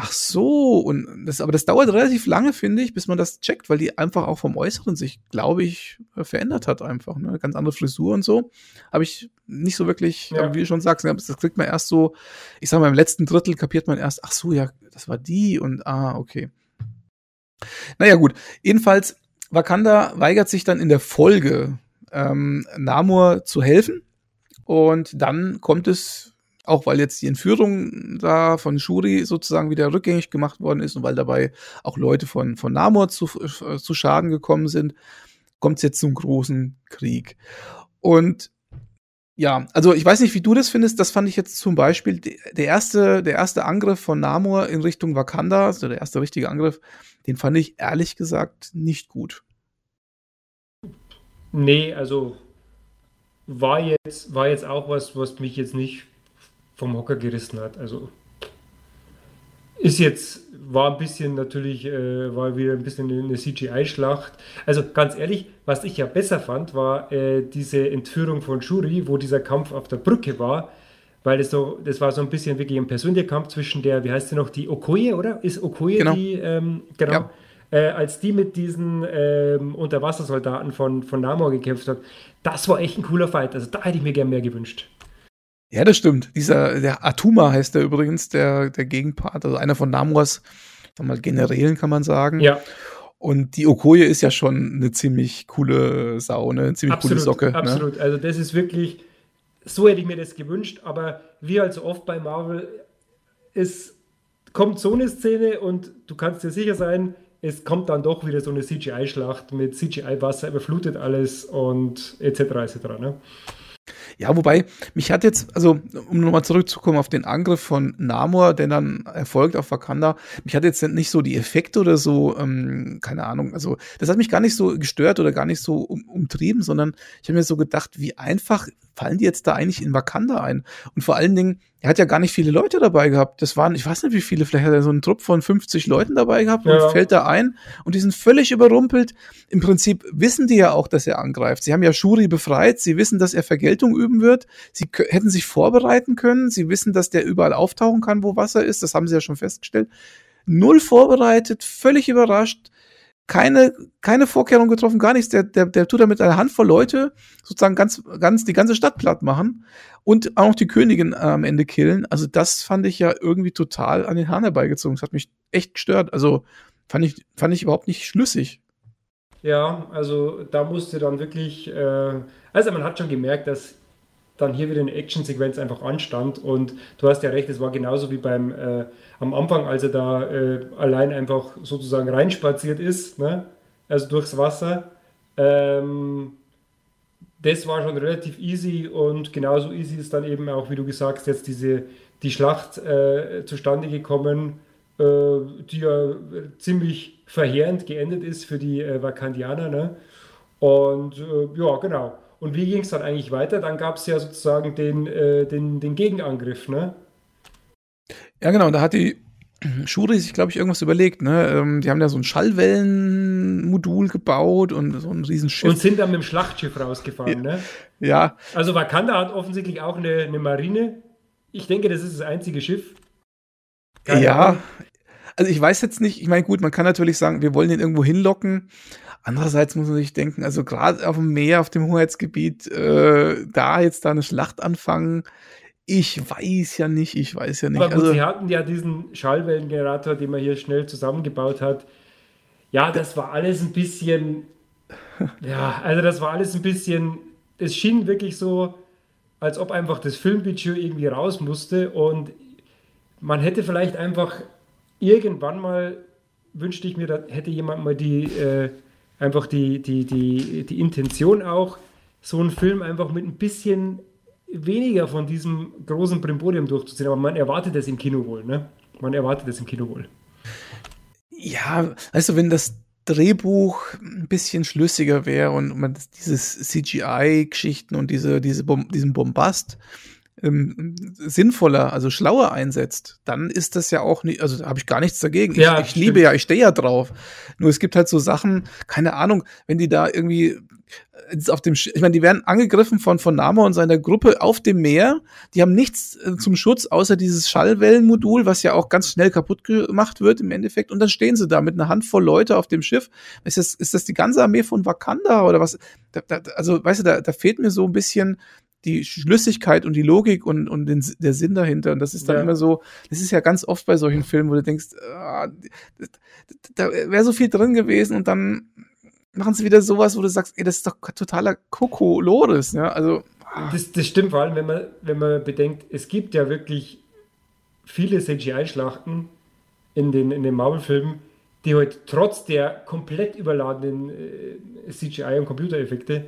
Ach so, und das, aber das dauert relativ lange, finde ich, bis man das checkt, weil die einfach auch vom Äußeren sich, glaube ich, verändert hat einfach. Ne? Ganz andere Frisur und so. Habe ich nicht so wirklich, ja. wie du schon sagst, das kriegt man erst so, ich sag mal, im letzten Drittel kapiert man erst, ach so, ja, das war die und ah, okay. Naja, gut. Jedenfalls, Wakanda weigert sich dann in der Folge, ähm, Namor zu helfen. Und dann kommt es auch weil jetzt die Entführung da von Shuri sozusagen wieder rückgängig gemacht worden ist und weil dabei auch Leute von, von Namor zu, äh, zu Schaden gekommen sind, kommt es jetzt zum großen Krieg. Und ja, also ich weiß nicht, wie du das findest. Das fand ich jetzt zum Beispiel der erste, der erste Angriff von Namor in Richtung Wakanda, also der erste richtige Angriff, den fand ich ehrlich gesagt nicht gut. Nee, also war jetzt, war jetzt auch was, was mich jetzt nicht vom Hocker gerissen hat. Also ist jetzt, war ein bisschen natürlich, äh, war wieder ein bisschen eine CGI-Schlacht. Also ganz ehrlich, was ich ja besser fand, war äh, diese Entführung von Shuri, wo dieser Kampf auf der Brücke war, weil das so, das war so ein bisschen wirklich ein persönlicher Kampf zwischen der, wie heißt sie noch, die Okoye, oder? Ist Okoye genau. die, ähm, genau. Ja. Äh, als die mit diesen ähm, Unterwassersoldaten von, von Namor gekämpft hat, das war echt ein cooler Fight. Also da hätte ich mir gern mehr gewünscht. Ja, das stimmt. Dieser, der Atuma heißt der übrigens, der, der Gegenpart, also einer von Namors, sag mal, Generälen kann man sagen. Ja. Und die Okoye ist ja schon eine ziemlich coole Sau, ne? Eine ziemlich absolut, coole Socke. Ne? Absolut. Ne? Also das ist wirklich, so hätte ich mir das gewünscht, aber wie halt so oft bei Marvel, es kommt so eine Szene und du kannst dir sicher sein, es kommt dann doch wieder so eine CGI-Schlacht mit CGI-Wasser, überflutet alles und etc. etc. Ne? Ja, wobei, mich hat jetzt, also um nochmal zurückzukommen auf den Angriff von Namor, der dann erfolgt auf Wakanda, mich hat jetzt nicht so die Effekte oder so, ähm, keine Ahnung, also das hat mich gar nicht so gestört oder gar nicht so um, umtrieben, sondern ich habe mir so gedacht, wie einfach fallen die jetzt da eigentlich in Wakanda ein? Und vor allen Dingen, er hat ja gar nicht viele Leute dabei gehabt. Das waren, ich weiß nicht wie viele, vielleicht hat er so einen Trupp von 50 Leuten dabei gehabt ja. und fällt da ein und die sind völlig überrumpelt. Im Prinzip wissen die ja auch, dass er angreift. Sie haben ja Shuri befreit, sie wissen, dass er Vergeltung üben wird. Sie hätten sich vorbereiten können, sie wissen, dass der überall auftauchen kann, wo Wasser ist. Das haben sie ja schon festgestellt. Null vorbereitet, völlig überrascht keine, keine Vorkehrung getroffen, gar nichts. Der, der, der tut damit eine Handvoll Leute sozusagen ganz, ganz die ganze Stadt platt machen und auch noch die Königin äh, am Ende killen. Also das fand ich ja irgendwie total an den Haaren herbeigezogen. Das hat mich echt gestört. Also fand ich, fand ich überhaupt nicht schlüssig. Ja, also da musste dann wirklich, äh, also man hat schon gemerkt, dass dann hier wieder eine Actionsequenz einfach anstand. Und du hast ja recht, es war genauso wie beim äh, am Anfang, als er da äh, allein einfach sozusagen reinspaziert ist, ne? also durchs Wasser. Ähm, das war schon relativ easy und genauso easy ist dann eben auch, wie du gesagt hast, jetzt diese die Schlacht äh, zustande gekommen, äh, die ja ziemlich verheerend geendet ist für die äh, Vakandianer. Ne? Und äh, ja, genau. Und wie ging es dann eigentlich weiter? Dann gab es ja sozusagen den, äh, den, den Gegenangriff, ne? Ja, genau, da hat die Shuri sich, glaube ich, irgendwas überlegt. Ne? Ähm, die haben da so ein Schallwellenmodul gebaut und so ein Riesenschiff. Und sind dann mit dem Schlachtschiff rausgefahren. Ja. Ne? ja. Also Wakanda hat offensichtlich auch eine, eine Marine. Ich denke, das ist das einzige Schiff. Keine ja, Ahnung. also ich weiß jetzt nicht, ich meine, gut, man kann natürlich sagen, wir wollen ihn irgendwo hinlocken. Andererseits muss man sich denken, also gerade auf dem Meer, auf dem Hoheitsgebiet, äh, da jetzt da eine Schlacht anfangen, ich weiß ja nicht, ich weiß ja nicht. Aber gut, also, sie hatten ja diesen Schallwellengenerator, den man hier schnell zusammengebaut hat. Ja, das war alles ein bisschen. ja, also das war alles ein bisschen. Es schien wirklich so, als ob einfach das Filmbudget irgendwie raus musste und man hätte vielleicht einfach irgendwann mal, wünschte ich mir, da hätte jemand mal die, äh, einfach die, die, die, die Intention auch, so einen Film einfach mit ein bisschen weniger von diesem großen Brimborium durchzuziehen, aber man erwartet es im Kino wohl, ne? Man erwartet es im Kino wohl. Ja, also wenn das Drehbuch ein bisschen schlüssiger wäre und man dieses CGI-Geschichten und diese, diese Bom diesen Bombast ähm, sinnvoller, also schlauer einsetzt, dann ist das ja auch nicht, also da habe ich gar nichts dagegen. Ja, ich, ich liebe ja, ich stehe ja drauf. Nur es gibt halt so Sachen, keine Ahnung, wenn die da irgendwie auf dem, ich meine, die werden angegriffen von, von Nama und seiner Gruppe auf dem Meer. Die haben nichts äh, zum Schutz, außer dieses Schallwellenmodul, was ja auch ganz schnell kaputt gemacht wird im Endeffekt. Und dann stehen sie da mit einer Handvoll Leute auf dem Schiff. Ist das, ist das die ganze Armee von Wakanda oder was? Da, da, also, weißt du, da, da fehlt mir so ein bisschen die Schlüssigkeit und die Logik und, und den, der Sinn dahinter. Und das ist dann ja. immer so, das ist ja ganz oft bei solchen Filmen, wo du denkst, ah, da wäre so viel drin gewesen und dann machen sie wieder sowas, wo du sagst, ey, das ist doch totaler Kokolores, ja, also. Ah. Das, das stimmt vor allem, wenn man, wenn man bedenkt, es gibt ja wirklich viele CGI-Schlachten in den, in den Marvel-Filmen, die halt trotz der komplett überladenen äh, CGI- und Computereffekte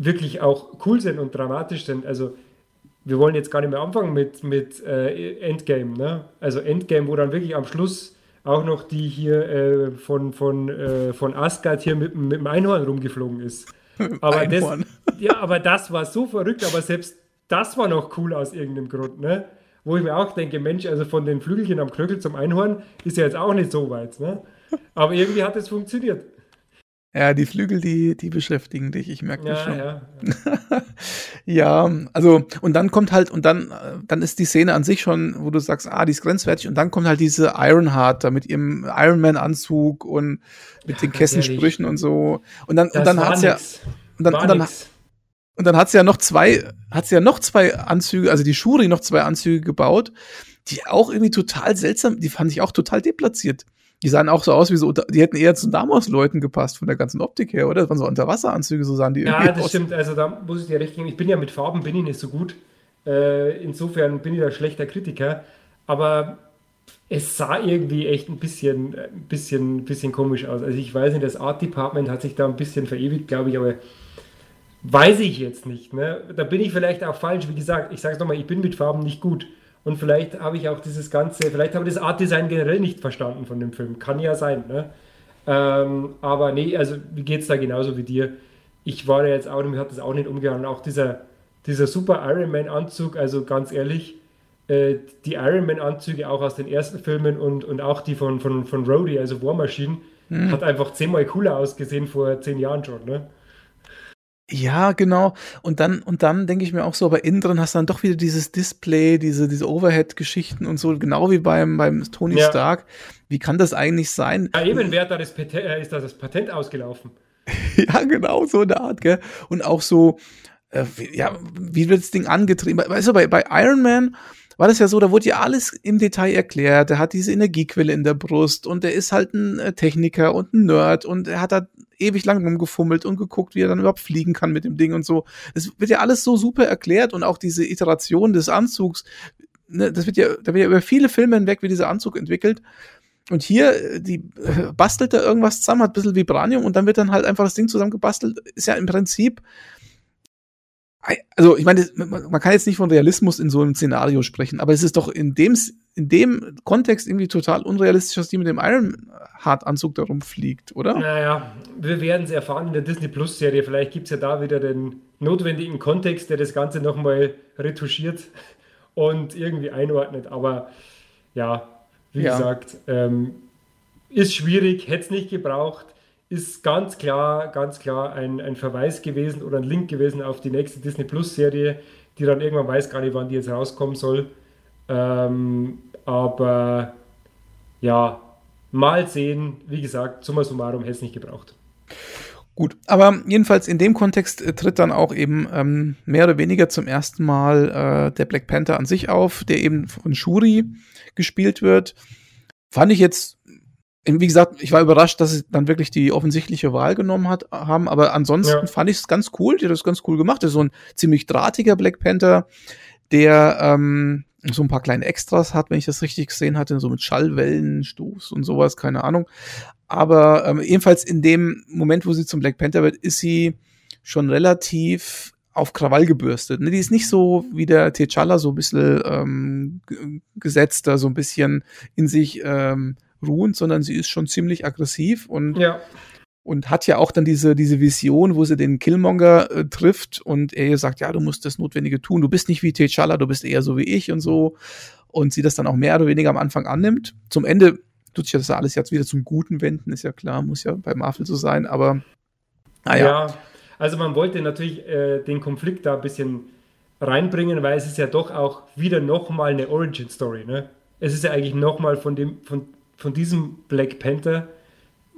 wirklich auch cool sind und dramatisch sind. Also wir wollen jetzt gar nicht mehr anfangen mit, mit äh, Endgame, ne? Also Endgame, wo dann wirklich am Schluss auch noch die hier äh, von, von, äh, von Asgard hier mit, mit dem Einhorn rumgeflogen ist. Aber das, ja, aber das war so verrückt, aber selbst das war noch cool aus irgendeinem Grund, ne? Wo ich mir auch denke, Mensch, also von den Flügelchen am Knöchel zum Einhorn ist ja jetzt auch nicht so weit, ne? Aber irgendwie hat es funktioniert. Ja, die Flügel, die, die beschäftigen dich, ich merke das ja, schon. Ja. ja, also, und dann kommt halt, und dann, dann ist die Szene an sich schon, wo du sagst, ah, die ist grenzwertig, und dann kommt halt diese Ironheart da mit ihrem Ironman-Anzug und mit ja, den Kessensprüchen und so. Und dann, und dann hat's ja, und dann, und dann, und dann hat's ja noch zwei, hat's ja noch zwei Anzüge, also die Shuri noch zwei Anzüge gebaut, die auch irgendwie total seltsam, die fand ich auch total deplatziert. Die sahen auch so aus wie so, die hätten eher zu Damos-Leuten gepasst von der ganzen Optik her, oder? Das waren so Unterwasseranzüge, so sahen die Ja, das aus. stimmt. Also da muss ich dir recht geben. Ich bin ja mit Farben bin ich nicht so gut. Äh, insofern bin ich da schlechter Kritiker. Aber es sah irgendwie echt ein bisschen, ein bisschen, bisschen komisch aus. Also ich weiß nicht, das Art Department hat sich da ein bisschen verewigt, glaube ich, aber weiß ich jetzt nicht. Ne? Da bin ich vielleicht auch falsch. Wie gesagt, ich sage es nochmal, ich bin mit Farben nicht gut. Und vielleicht habe ich auch dieses ganze, vielleicht habe ich das Art Design generell nicht verstanden von dem Film. Kann ja sein, ne? Ähm, aber nee, also wie geht es da genauso wie dir? Ich war ja jetzt auch, mir hat das auch nicht umgehauen. Auch dieser, dieser super Iron Man-Anzug, also ganz ehrlich, äh, die Iron Man-Anzüge auch aus den ersten Filmen und, und auch die von, von, von Rhodey, also War Machine, mhm. hat einfach zehnmal cooler ausgesehen vor zehn Jahren schon, ne? Ja, genau. Und dann, und dann denke ich mir auch so, aber innen drin hast du dann doch wieder dieses Display, diese, diese Overhead-Geschichten und so, genau wie beim, beim Tony ja. Stark. Wie kann das eigentlich sein? Ja, eben, wer da das Patent, äh, ist da das Patent ausgelaufen? ja, genau, so eine Art, gell? Und auch so, äh, ja, wie wird das Ding angetrieben? Weißt du, bei, bei Iron Man, war das ja so, da wurde ja alles im Detail erklärt. Er hat diese Energiequelle in der Brust und er ist halt ein äh, Techniker und ein Nerd und er hat da ewig lang rumgefummelt und geguckt, wie er dann überhaupt fliegen kann mit dem Ding und so. Es wird ja alles so super erklärt und auch diese Iteration des Anzugs, ne, das wird ja, da wird ja über viele Filme hinweg wie dieser Anzug entwickelt. Und hier, äh, die äh, bastelt da irgendwas zusammen, hat ein bisschen Vibranium und dann wird dann halt einfach das Ding zusammengebastelt. Ist ja im Prinzip also ich meine, man kann jetzt nicht von Realismus in so einem Szenario sprechen, aber es ist doch in dem, in dem Kontext irgendwie total unrealistisch, dass die mit dem Ironheart-Anzug da rumfliegt, oder? Naja, wir werden es erfahren in der Disney Plus-Serie. Vielleicht gibt es ja da wieder den notwendigen Kontext, der das Ganze nochmal retuschiert und irgendwie einordnet. Aber ja, wie ja. gesagt, ähm, ist schwierig, hätte es nicht gebraucht, ist ganz klar, ganz klar ein, ein Verweis gewesen oder ein Link gewesen auf die nächste Disney Plus Serie, die dann irgendwann weiß gar nicht, wann die jetzt rauskommen soll. Ähm, aber ja, mal sehen, wie gesagt, summa summarum hätte es nicht gebraucht. Gut, aber jedenfalls in dem Kontext äh, tritt dann auch eben ähm, mehr oder weniger zum ersten Mal äh, der Black Panther an sich auf, der eben von Shuri gespielt wird. Fand ich jetzt, wie gesagt, ich war überrascht, dass sie dann wirklich die offensichtliche Wahl genommen hat, haben, aber ansonsten ja. fand ich es ganz cool, die hat das ganz cool gemacht. Das ist so ein ziemlich drahtiger Black Panther, der ähm, so ein paar kleine Extras hat, wenn ich das richtig gesehen hatte, so mit Schallwellenstoß und sowas, keine Ahnung. Aber ähm, ebenfalls in dem Moment, wo sie zum Black Panther wird, ist sie schon relativ auf Krawall gebürstet. Ne? Die ist nicht so wie der T'Challa, so ein bisschen ähm, gesetzter, so ein bisschen in sich ähm, ruhend, sondern sie ist schon ziemlich aggressiv und ja und hat ja auch dann diese, diese Vision, wo sie den Killmonger äh, trifft und er ihr sagt, ja, du musst das Notwendige tun. Du bist nicht wie T'Challa, du bist eher so wie ich und so. Und sie das dann auch mehr oder weniger am Anfang annimmt. Zum Ende tut sich das alles jetzt wieder zum Guten wenden, ist ja klar, muss ja bei Marvel so sein, aber naja. Ja, also man wollte natürlich äh, den Konflikt da ein bisschen reinbringen, weil es ist ja doch auch wieder nochmal eine Origin-Story, ne? Es ist ja eigentlich nochmal von von, von diesem Black Panther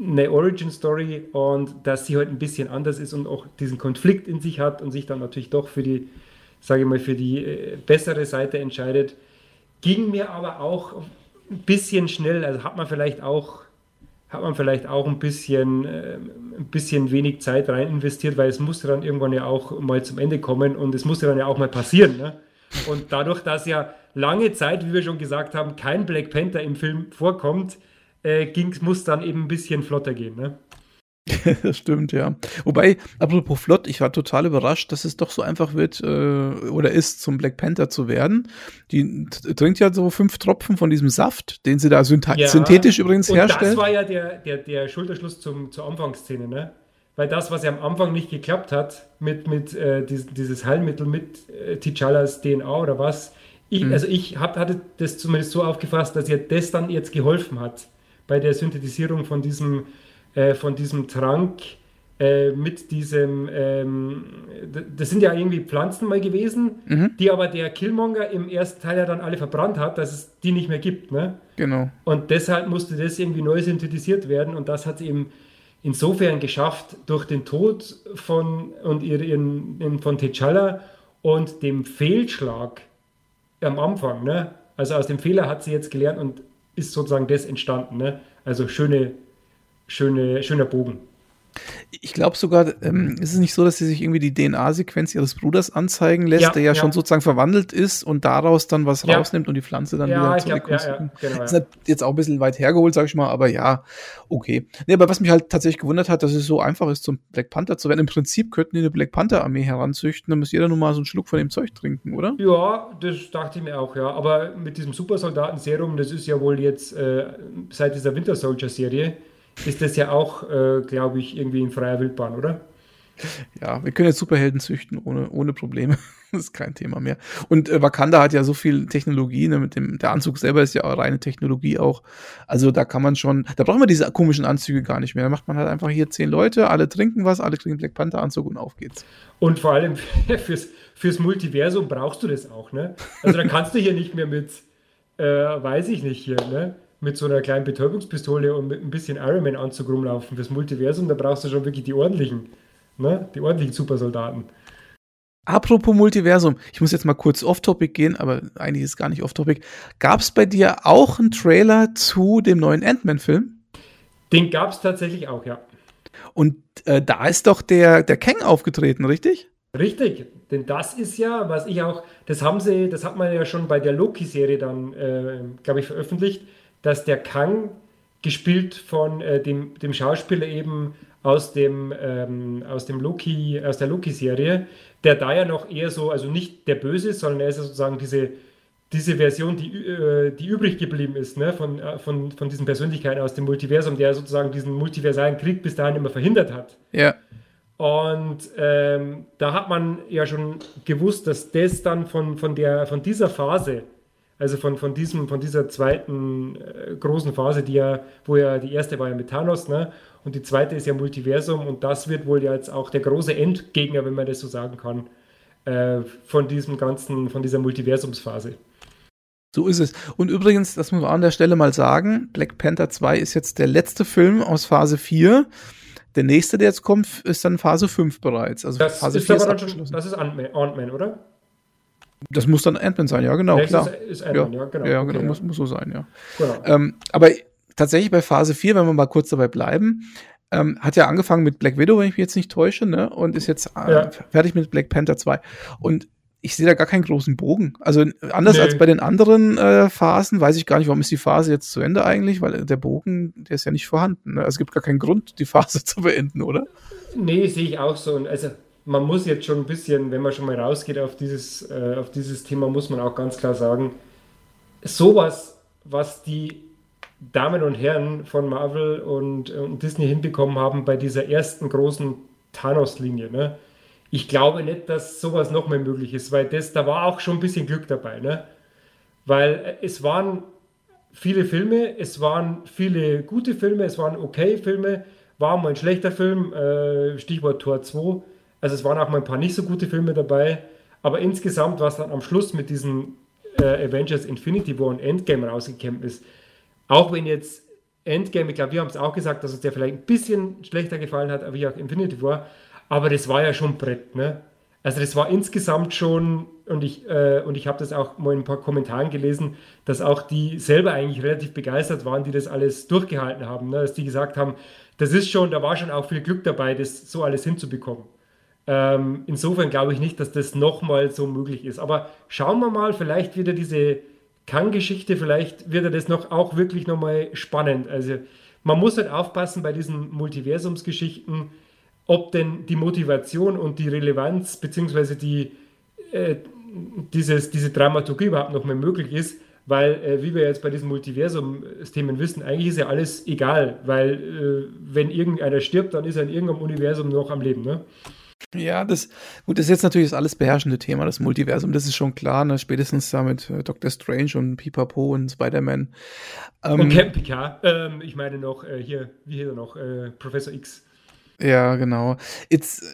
eine Origin-Story und dass sie halt ein bisschen anders ist und auch diesen Konflikt in sich hat und sich dann natürlich doch für die, sage ich mal, für die äh, bessere Seite entscheidet. Ging mir aber auch ein bisschen schnell, also hat man vielleicht auch hat man vielleicht auch ein bisschen, äh, ein bisschen wenig Zeit rein investiert, weil es musste dann irgendwann ja auch mal zum Ende kommen und es musste dann ja auch mal passieren. Ne? Und dadurch, dass ja lange Zeit, wie wir schon gesagt haben, kein Black Panther im Film vorkommt, äh, ging's, muss dann eben ein bisschen flotter gehen. Ne? das stimmt, ja. Wobei, apropos flott, ich war total überrascht, dass es doch so einfach wird äh, oder ist, zum Black Panther zu werden. Die trinkt ja so fünf Tropfen von diesem Saft, den sie da ja. synthetisch übrigens und herstellt. Das war ja der, der, der Schulterschluss zum, zur Anfangsszene, ne? Weil das, was ja am Anfang nicht geklappt hat, mit, mit äh, dieses, dieses Heilmittel mit äh, T'Challas DNA oder was, ich, mhm. also ich hab, hatte das zumindest so aufgefasst, dass ihr das dann jetzt geholfen hat bei der Synthetisierung von diesem äh, von diesem Trank äh, mit diesem, ähm, das sind ja irgendwie Pflanzen mal gewesen, mhm. die aber der Killmonger im ersten Teil ja dann alle verbrannt hat, dass es die nicht mehr gibt. Ne? Genau. Und deshalb musste das irgendwie neu synthetisiert werden und das hat sie eben insofern geschafft durch den Tod von, und ihren, von T'Challa und dem Fehlschlag am Anfang. Ne? Also aus dem Fehler hat sie jetzt gelernt und ist sozusagen das entstanden. Ne? Also schöne schöne, schöner Bogen. Ich glaube sogar, ähm, ist es nicht so, dass sie sich irgendwie die DNA-Sequenz ihres Bruders anzeigen lässt, ja, der ja, ja, schon sozusagen verwandelt ist und daraus dann was ja. rausnimmt und die Pflanze dann wieder zurück. Ja, ja, genau, Das ist halt jetzt auch ein bisschen weit hergeholt, sag ich mal, aber ja, okay. Nee, aber was mich halt tatsächlich gewundert hat, dass es so einfach ist, zum Black Panther zu werden. Im Prinzip könnten die eine Black Panther-Armee heranzüchten, dann muss jeder nur mal so einen Schluck von dem Zeug trinken, oder? Ja, das dachte ich mir auch, ja. Aber mit diesem Supersoldaten-Serum, das ist ja wohl jetzt äh, seit dieser Winter Soldier-Serie ist das ja auch, äh, glaube ich, irgendwie in freier Wildbahn, oder? Ja, wir können jetzt Superhelden züchten ohne, ohne Probleme. das ist kein Thema mehr. Und äh, Wakanda hat ja so viel Technologie, ne, mit dem, der Anzug selber ist ja auch reine Technologie auch. Also da kann man schon, da brauchen wir diese komischen Anzüge gar nicht mehr. Da macht man halt einfach hier zehn Leute, alle trinken was, alle kriegen Black Panther Anzug und auf geht's. Und vor allem fürs, fürs Multiversum brauchst du das auch, ne? Also da kannst du hier nicht mehr mit, äh, weiß ich nicht hier, ne? Mit so einer kleinen Betäubungspistole und mit ein bisschen Ironman-Anzug rumlaufen fürs Multiversum, da brauchst du schon wirklich die ordentlichen, ne? die ordentlichen Supersoldaten. Apropos Multiversum, ich muss jetzt mal kurz off-topic gehen, aber eigentlich ist es gar nicht off-topic. Gab es bei dir auch einen Trailer zu dem neuen Ant-Man-Film? Den gab es tatsächlich auch, ja. Und äh, da ist doch der, der Kang aufgetreten, richtig? Richtig, denn das ist ja, was ich auch, das haben sie, das hat man ja schon bei der Loki-Serie dann, äh, glaube ich, veröffentlicht dass der Kang, gespielt von äh, dem, dem Schauspieler eben aus dem, ähm, aus dem Loki, aus der Loki-Serie, der da ja noch eher so, also nicht der Böse, sondern er ist ja sozusagen diese, diese Version, die, äh, die übrig geblieben ist, ne, von, äh, von, von diesen Persönlichkeiten aus dem Multiversum, der sozusagen diesen multiversalen Krieg bis dahin immer verhindert hat. Ja. Und ähm, da hat man ja schon gewusst, dass das dann von, von, der, von dieser Phase Also von, von, diesem, von dieser zweiten äh, großen Phase, die ja, wo ja die erste war ja mit Thanos, ne? Und die zweite ist ja Multiversum und das wird wohl ja jetzt auch der große Endgegner, wenn man das so sagen kann, äh, von diesem ganzen, von dieser Multiversumsphase. So ist es. Und übrigens, das muss man an der Stelle mal sagen, Black Panther 2 ist jetzt der letzte Film aus Phase 4. Der nächste, der jetzt kommt, ist dann Phase 5 bereits. Also das Phase ist 4 aber ist schon, das ist Ant-Man, oder? Das muss dann Ant-Man sein, ja, genau, klar. Ist, ist ja. ja, genau. Ja, genau, okay, muss, muss so sein, ja. Genau. Ähm, aber tatsächlich bei Phase 4, wenn wir mal kurz dabei bleiben, ähm, hat ja angefangen mit Black Widow, wenn ich mich jetzt nicht täusche, ne? Und ist jetzt äh, ja. fertig mit Black Panther 2. Und ich sehe da gar keinen großen Bogen. Also anders nee. als bei den anderen äh, Phasen, weiß ich gar nicht, warum ist die Phase jetzt zu Ende eigentlich, weil der Bogen, der ist ja nicht vorhanden. Ne? Also es gibt gar keinen Grund, die Phase zu beenden, oder? Nee, sehe ich auch so. Also man muss jetzt schon ein bisschen, wenn man schon mal rausgeht auf dieses, äh, auf dieses Thema, muss man auch ganz klar sagen, sowas, was die Damen und Herren von Marvel und, und Disney hinbekommen haben bei dieser ersten großen Thanos-Linie, ne? ich glaube nicht, dass sowas noch mehr möglich ist, weil das, da war auch schon ein bisschen Glück dabei, ne? Weil es waren viele Filme, es waren viele gute Filme, es waren okay Filme, war mal ein schlechter Film, äh, Stichwort Tor 2. Also es waren auch mal ein paar nicht so gute Filme dabei, aber insgesamt, was dann am Schluss mit diesen äh, Avengers Infinity War und Endgame rausgekommen ist, auch wenn jetzt Endgame, ich glaube, wir haben es auch gesagt, dass uns der vielleicht ein bisschen schlechter gefallen hat, wie auch Infinity War, aber das war ja schon Brett, ne? Also das war insgesamt schon, und ich, äh, und ich habe das auch mal in ein paar Kommentaren gelesen, dass auch die selber eigentlich relativ begeistert waren, die das alles durchgehalten haben, ne? dass die gesagt haben, das ist schon, da war schon auch viel Glück dabei, das so alles hinzubekommen. Ähm, insofern glaube ich nicht, dass das nochmal so möglich ist. Aber schauen wir mal, vielleicht wird er diese Kang-Geschichte, vielleicht wird er das noch auch wirklich nochmal spannend. Also man muss halt aufpassen bei diesen Multiversumsgeschichten, ob denn die Motivation und die Relevanz beziehungsweise die, äh, dieses, diese Dramaturgie überhaupt noch mehr möglich ist, weil, äh, wie wir jetzt bei diesen Multiversum-Themen wissen, eigentlich ist ja alles egal, weil äh, wenn irgendeiner stirbt, dann ist er in irgendeinem Universum noch am Leben. Ne? Ja, das, gut, das ist jetzt natürlich das alles beherrschende Thema, das Multiversum, das ist schon klar, ne? spätestens da mit äh, Doctor Strange und Pipapo und Spider-Man. Ähm, und Captain Picard, ähm, ich meine noch, äh, hier, wie hieß er noch, äh, Professor X. Ja, genau. Jetzt,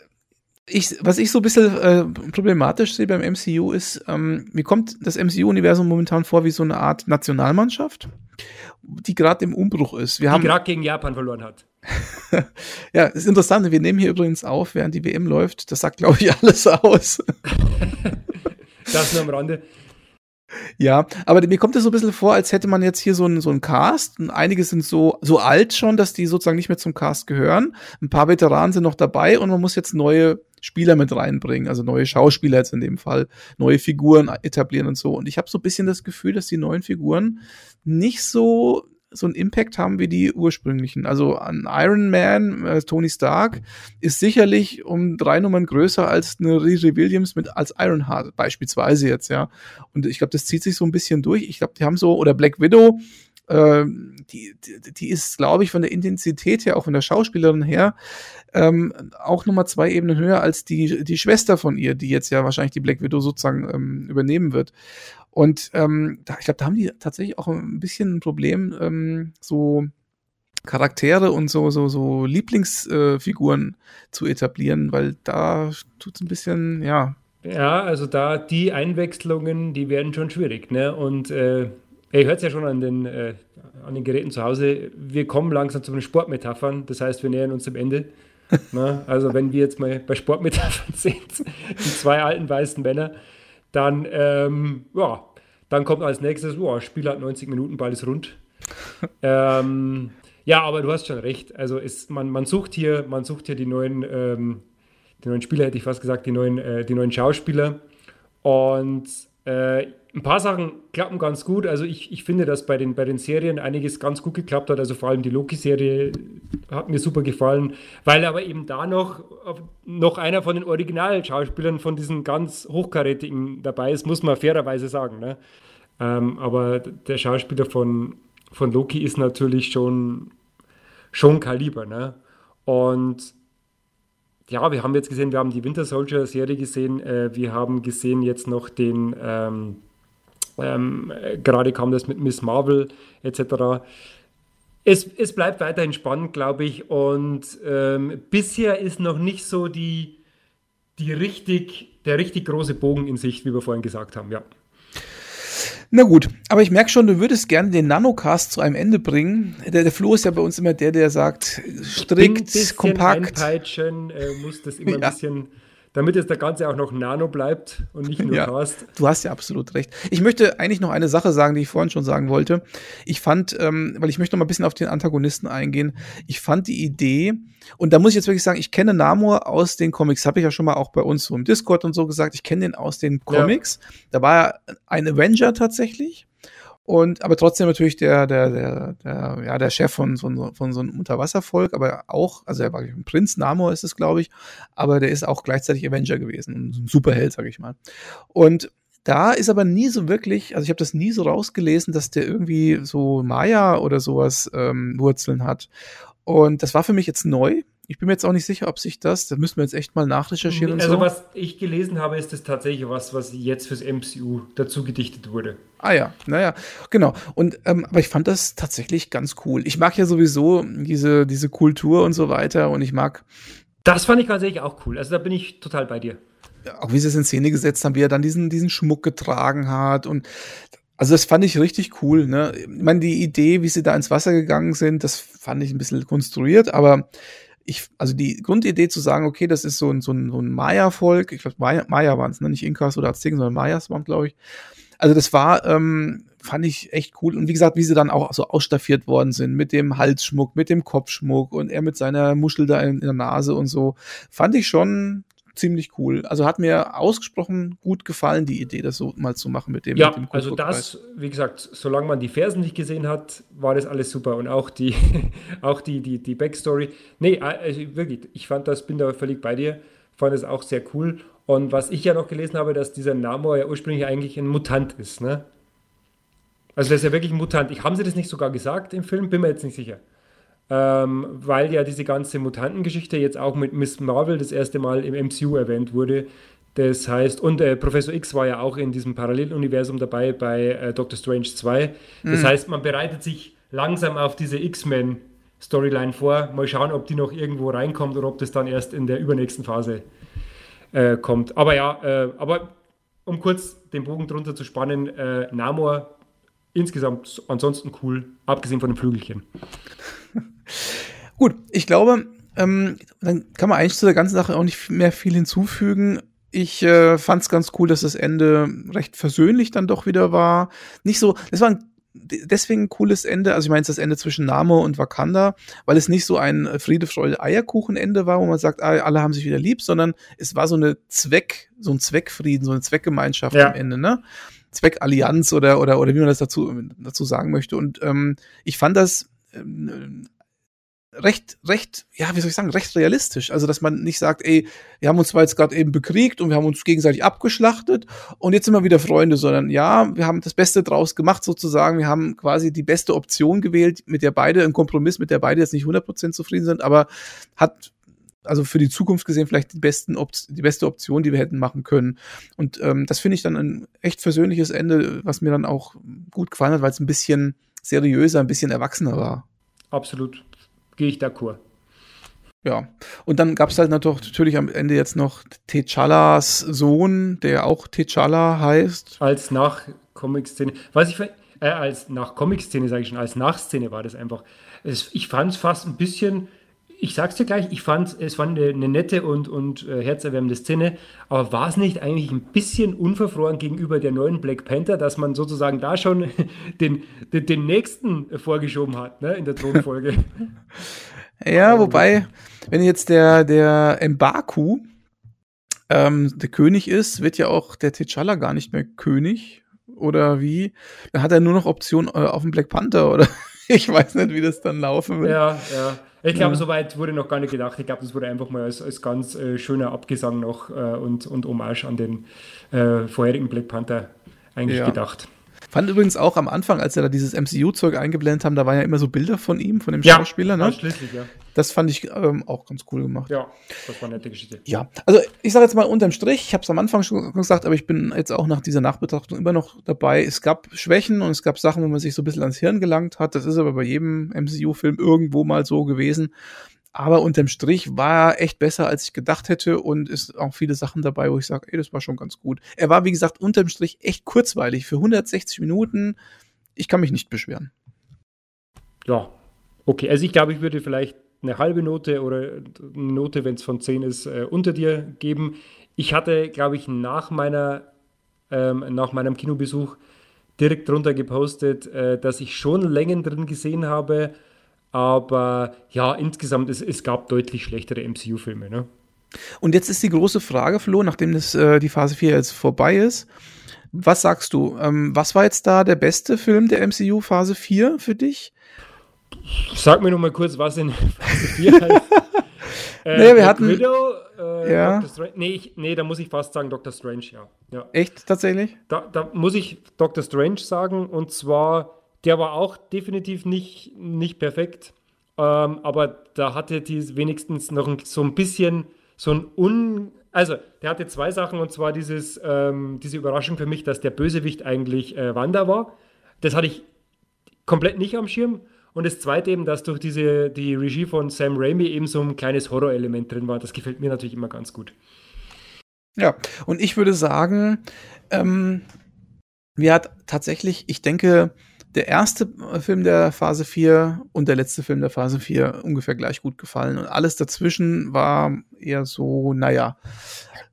ich, was ich so ein bisschen äh, problematisch sehe beim MCU ist, ähm, mir kommt das MCU-Universum momentan vor wie so eine Art Nationalmannschaft, die gerade im Umbruch ist. Wir die gerade gegen Japan verloren hat. ja, ist interessant. Wir nehmen hier übrigens auf, während die WM läuft. Das sagt, glaube ich, alles aus. das nur am Rande. Ja, aber mir kommt es so ein bisschen vor, als hätte man jetzt hier so einen so einen Cast. Und einige sind so, so alt schon, dass die sozusagen nicht mehr zum Cast gehören. Ein paar Veteranen sind noch dabei und man muss jetzt neue Spieler mit reinbringen, also neue Schauspieler jetzt in dem Fall, neue Figuren etablieren und so. Und ich habe so ein bisschen das Gefühl, dass die neuen Figuren nicht so so einen Impact haben wie die ursprünglichen. Also an Iron Man, äh, Tony Stark, ist sicherlich um drei Nummern größer als eine Riri Williams mit als Ironheart beispielsweise jetzt, ja. Und ich glaube, das zieht sich so ein bisschen durch. Ich glaube, die haben so, oder Black Widow, äh, die, die, die ist, glaube ich, von der Intensität her, auch von der Schauspielerin her, ähm, auch nochmal zwei Ebenen höher als die, die Schwester von ihr, die jetzt ja wahrscheinlich die Black Widow sozusagen ähm, übernehmen wird. Und ähm, da, ich glaube, da haben die tatsächlich auch ein bisschen ein Problem, ähm, so Charaktere und so, so, so Lieblingsfiguren äh, zu etablieren, weil da tut es ein bisschen, ja. Ja, also da die Einwechslungen, die werden schon schwierig, ne? Und äh, ihr hört es ja schon an den, äh, an den Geräten zu Hause, wir kommen langsam zu den Sportmetaphern, das heißt, wir nähern uns dem Ende. ne? Also wenn wir jetzt mal bei Sportmetaphern sind, die zwei alten weißen Männer, dann, ähm, ja, dann kommt als nächstes, oh, Spiel hat 90 Minuten, Ball ist rund. ähm, ja, aber du hast schon recht. Also ist, man, man sucht hier, man sucht hier die neuen, ähm, die neuen Spieler, hätte ich fast gesagt, die neuen, äh, die neuen Schauspieler. Und äh, ein paar Sachen klappen ganz gut. Also ich, ich finde, dass bei den, bei den Serien einiges ganz gut geklappt hat. Also vor allem die Loki-Serie hat mir super gefallen, weil aber eben da noch, noch einer von den Originalschauspielern von diesen ganz hochkarätigen dabei ist, muss man fairerweise sagen. Ne? Ähm, aber der Schauspieler von, von Loki ist natürlich schon, schon Kaliber. Ne? Und ja, wir haben jetzt gesehen, wir haben die Winter Soldier Serie gesehen, äh, wir haben gesehen jetzt noch den, ähm, Ähm, gerade kam das mit Miss Marvel etc. Es, es bleibt weiterhin spannend, glaube ich. Und ähm, bisher ist noch nicht so die, die richtig, der richtig große Bogen in Sicht, wie wir vorhin gesagt haben, ja. Na gut, aber ich merke schon, du würdest gerne den Nanocast zu einem Ende bringen. Der, der Flo ist ja bei uns immer der, der sagt, strikt, kompakt. Einpeitschen, äh, muss das immer ja. ein bisschen damit es der Ganze auch noch Nano bleibt und nicht nur ja, Cast. Du hast ja absolut recht. Ich möchte eigentlich noch eine Sache sagen, die ich vorhin schon sagen wollte. Ich fand, ähm, weil ich möchte noch mal ein bisschen auf den Antagonisten eingehen. Ich fand die Idee, und da muss ich jetzt wirklich sagen, ich kenne Namor aus den Comics, habe ich ja schon mal auch bei uns so im Discord und so gesagt, ich kenne den aus den Comics. Ja. Da war er ein Avenger tatsächlich. Und aber trotzdem natürlich der, der, der, der, ja, der Chef von, von, von so einem Unterwasservolk, aber auch, also er war ein Prinz, Namor ist es, glaube ich, aber der ist auch gleichzeitig Avenger gewesen, ein Superheld, sage ich mal. Und da ist aber nie so wirklich, also ich habe das nie so rausgelesen, dass der irgendwie so Maya oder sowas ähm, Wurzeln hat. Und das war für mich jetzt neu. Ich bin mir jetzt auch nicht sicher, ob sich das, da müssen wir jetzt echt mal nachrecherchieren. Also, so. was ich gelesen habe, ist das tatsächlich was, was jetzt fürs MCU dazu gedichtet wurde. Ah ja, naja, genau. Und ähm, aber ich fand das tatsächlich ganz cool. Ich mag ja sowieso diese, diese Kultur und so weiter und ich mag. Das fand ich tatsächlich auch cool. Also da bin ich total bei dir. Auch wie sie es in Szene gesetzt haben, wie er dann diesen, diesen Schmuck getragen hat und also das fand ich richtig cool. Ne? Ich meine, die Idee, wie sie da ins Wasser gegangen sind, das fand ich ein bisschen konstruiert, aber ich, also die Grundidee zu sagen, okay, das ist so ein, so ein, so ein Maya-Volk, ich glaube, Maya, Maya waren es, ne? nicht Inkas oder Azteken, sondern Mayas waren, glaube ich. Also das war, ähm, fand ich echt cool. Und wie gesagt, wie sie dann auch so ausstaffiert worden sind mit dem Halsschmuck, mit dem Kopfschmuck und er mit seiner Muschel da in, in der Nase und so, fand ich schon ziemlich cool. Also hat mir ausgesprochen gut gefallen, die Idee, das so mal zu machen mit dem. Ja, mit dem also das, wie gesagt, solange man die Versen nicht gesehen hat, war das alles super. Und auch die, auch die, die, die Backstory. Nee, also wirklich, ich fand das, bin da völlig bei dir, fand es auch sehr cool. Und was ich ja noch gelesen habe, dass dieser Namor ja ursprünglich eigentlich ein Mutant ist, ne? Also das ist ja wirklich ein Mutant. Ich, haben sie das nicht sogar gesagt im Film? Bin mir jetzt nicht sicher ähm, weil ja diese ganze Mutantengeschichte jetzt auch mit Miss Marvel das erste Mal im MCU erwähnt wurde. Das heißt, und äh, Professor X war ja auch in diesem Paralleluniversum dabei bei äh, Doctor Strange 2. Das mhm. heißt, man bereitet sich langsam auf diese X-Men Storyline vor. Mal schauen, ob die noch irgendwo reinkommt oder ob das dann erst in der übernächsten Phase äh, kommt. Aber ja, äh, aber um kurz den Bogen drunter zu spannen, äh, Namor insgesamt ansonsten cool, abgesehen von den Flügelchen. Gut, ich glaube, ähm, dann kann man eigentlich zu der ganzen Sache auch nicht mehr viel hinzufügen. Ich äh, fand es ganz cool, dass das Ende recht versöhnlich dann doch wieder war. Nicht so, es war ein deswegen ein cooles Ende. Also ich meine, es ist das Ende zwischen Namo und Wakanda, weil es nicht so ein Friede, Freude, Eierkuchen-Ende war, wo man sagt, ah, alle haben sich wieder lieb, sondern es war so eine Zweck, so ein Zweckfrieden, so eine Zweckgemeinschaft ja. am Ende, ne? Zweckallianz oder, oder, oder wie man das dazu, dazu sagen möchte. Und ähm, ich fand das ähm, recht, recht, ja, wie soll ich sagen, recht realistisch. Also, dass man nicht sagt, ey, wir haben uns zwar jetzt gerade eben bekriegt und wir haben uns gegenseitig abgeschlachtet und jetzt sind wir wieder Freunde, sondern ja, wir haben das Beste draus gemacht sozusagen. Wir haben quasi die beste Option gewählt, mit der beide, ein Kompromiss, mit der beide jetzt nicht 100% zufrieden sind, aber hat also für die Zukunft gesehen vielleicht die besten Op die beste Option, die wir hätten machen können. Und ähm, das finde ich dann ein echt versöhnliches Ende, was mir dann auch gut gefallen hat, weil es ein bisschen seriöser, ein bisschen erwachsener war. Absolut gehe ich d'accord. Ja, und dann gab es halt natürlich am Ende jetzt noch T'Challas Sohn, der auch T'Challa heißt. Als Nach-Comic-Szene. Was ich äh, als Nach-Comic-Szene sage ich schon, als Nachszene war das einfach. Es, ich fand es fast ein bisschen ich sag's dir gleich, ich fand, es war eine, eine nette und, und äh, herzerwärmende Szene, aber war es nicht eigentlich ein bisschen unverfroren gegenüber der neuen Black Panther, dass man sozusagen da schon den, den, den nächsten vorgeschoben hat, ne, in der Thronfolge? ja, wobei, wenn jetzt der, der Mbaku ähm, der König ist, wird ja auch der T'Challa gar nicht mehr König, oder wie? Dann hat er nur noch Option äh, auf den Black Panther, oder? ich weiß nicht, wie das dann laufen wird. Ja, ja. Ich glaube, ja. soweit wurde noch gar nicht gedacht. Ich glaube, das wurde einfach mal als, als ganz äh, schöner Abgesang noch äh, und, und Hommage an den äh, vorherigen Black Panther eigentlich ja. gedacht. Fand übrigens auch am Anfang, als er da dieses MCU-Zeug eingeblendet haben, da waren ja immer so Bilder von ihm, von dem Ja, Schauspieler, ne? Ja. Das fand ich ähm, auch ganz cool gemacht. Ja, das war eine nette Geschichte. Ja, also ich sage jetzt mal unterm Strich, ich habe es am Anfang schon gesagt, aber ich bin jetzt auch nach dieser Nachbetrachtung immer noch dabei. Es gab Schwächen und es gab Sachen, wo man sich so ein bisschen ans Hirn gelangt hat. Das ist aber bei jedem MCU-Film irgendwo mal so gewesen. Aber unterm Strich war er echt besser, als ich gedacht hätte und ist auch viele Sachen dabei, wo ich sage, ey, das war schon ganz gut. Er war, wie gesagt, unterm Strich echt kurzweilig. Für 160 Minuten, ich kann mich nicht beschweren. Ja, okay. Also ich glaube, ich würde vielleicht eine halbe Note oder eine Note, wenn es von 10 ist, äh, unter dir geben. Ich hatte, glaube ich, nach meiner ähm, nach meinem Kinobesuch direkt drunter gepostet, äh, dass ich schon Längen drin gesehen habe, aber ja, insgesamt, es, es gab deutlich schlechtere MCU-Filme. Ne? Und jetzt ist die große Frage, Flo, nachdem das, äh, die Phase 4 jetzt vorbei ist. Was sagst du? Ähm, was war jetzt da der beste Film der MCU Phase 4 für dich? Sag mir noch mal kurz, was in Phase 4 heißt. äh, Nee, wir Black hatten- Widow, äh, Ja. Nee, ich, nee, da muss ich fast sagen Doctor Strange, ja. ja. Echt tatsächlich? Da, da muss ich Doctor Strange sagen, und zwar, der war auch definitiv nicht, nicht perfekt, ähm, aber da hatte die wenigstens noch ein, so ein bisschen so ein Un. Also, der hatte zwei Sachen, und zwar dieses, ähm, diese Überraschung für mich, dass der Bösewicht eigentlich äh, Wanda war. Das hatte ich komplett nicht am Schirm. Und das zweite eben, dass durch diese, die Regie von Sam Raimi eben so ein kleines Horrorelement drin war. Das gefällt mir natürlich immer ganz gut. Ja, und ich würde sagen, ähm, mir hat tatsächlich, ich denke, der erste Film der Phase 4 und der letzte Film der Phase 4 ungefähr gleich gut gefallen. Und alles dazwischen war eher so, naja.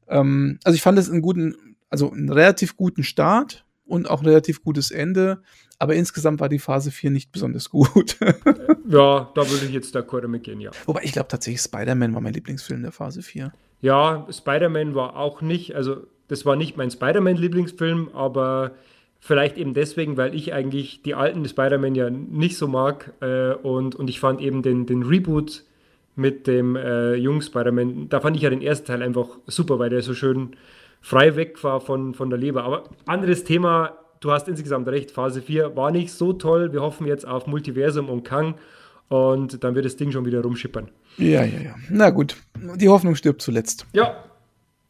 Ähm, also ich fand es einen guten, also einen relativ guten Start und auch ein relativ gutes Ende. Aber insgesamt war die Phase 4 nicht besonders gut. Ja, da würde ich jetzt d'accord mitgehen, ja. Wobei ich glaube tatsächlich, Spider-Man war mein Lieblingsfilm der Phase 4. Ja, Spider-Man war auch nicht, also das war nicht mein Spider-Man-Lieblingsfilm, aber vielleicht eben deswegen, weil ich eigentlich die alten Spider-Man ja nicht so mag äh, und, und ich fand eben den, den Reboot mit dem äh, jungen Spider-Man, da fand ich ja den ersten Teil einfach super, weil der so schön frei weg war von, von der Leber. Aber anderes Thema, du hast insgesamt recht, Phase 4 war nicht so toll. Wir hoffen jetzt auf Multiversum und Kang und dann wird das Ding schon wieder rumschippern. Ja, ja, ja. Na gut, die Hoffnung stirbt zuletzt. Ja,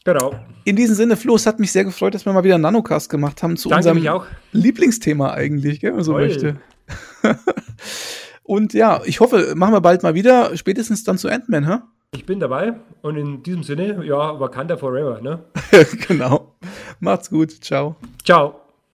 genau. In diesem Sinne, Flo, es hat mich sehr gefreut, dass wir mal wieder einen Nanocast gemacht haben zu Danke unserem. Lieblingsthema eigentlich, gell, wenn man so Toll. möchte. Und ja, ich hoffe, machen wir bald mal wieder, spätestens dann zu Ant-Man, hä? Ich bin dabei und in diesem Sinne, ja, Wakanda Forever, ne? genau. Macht's gut. Ciao. Ciao.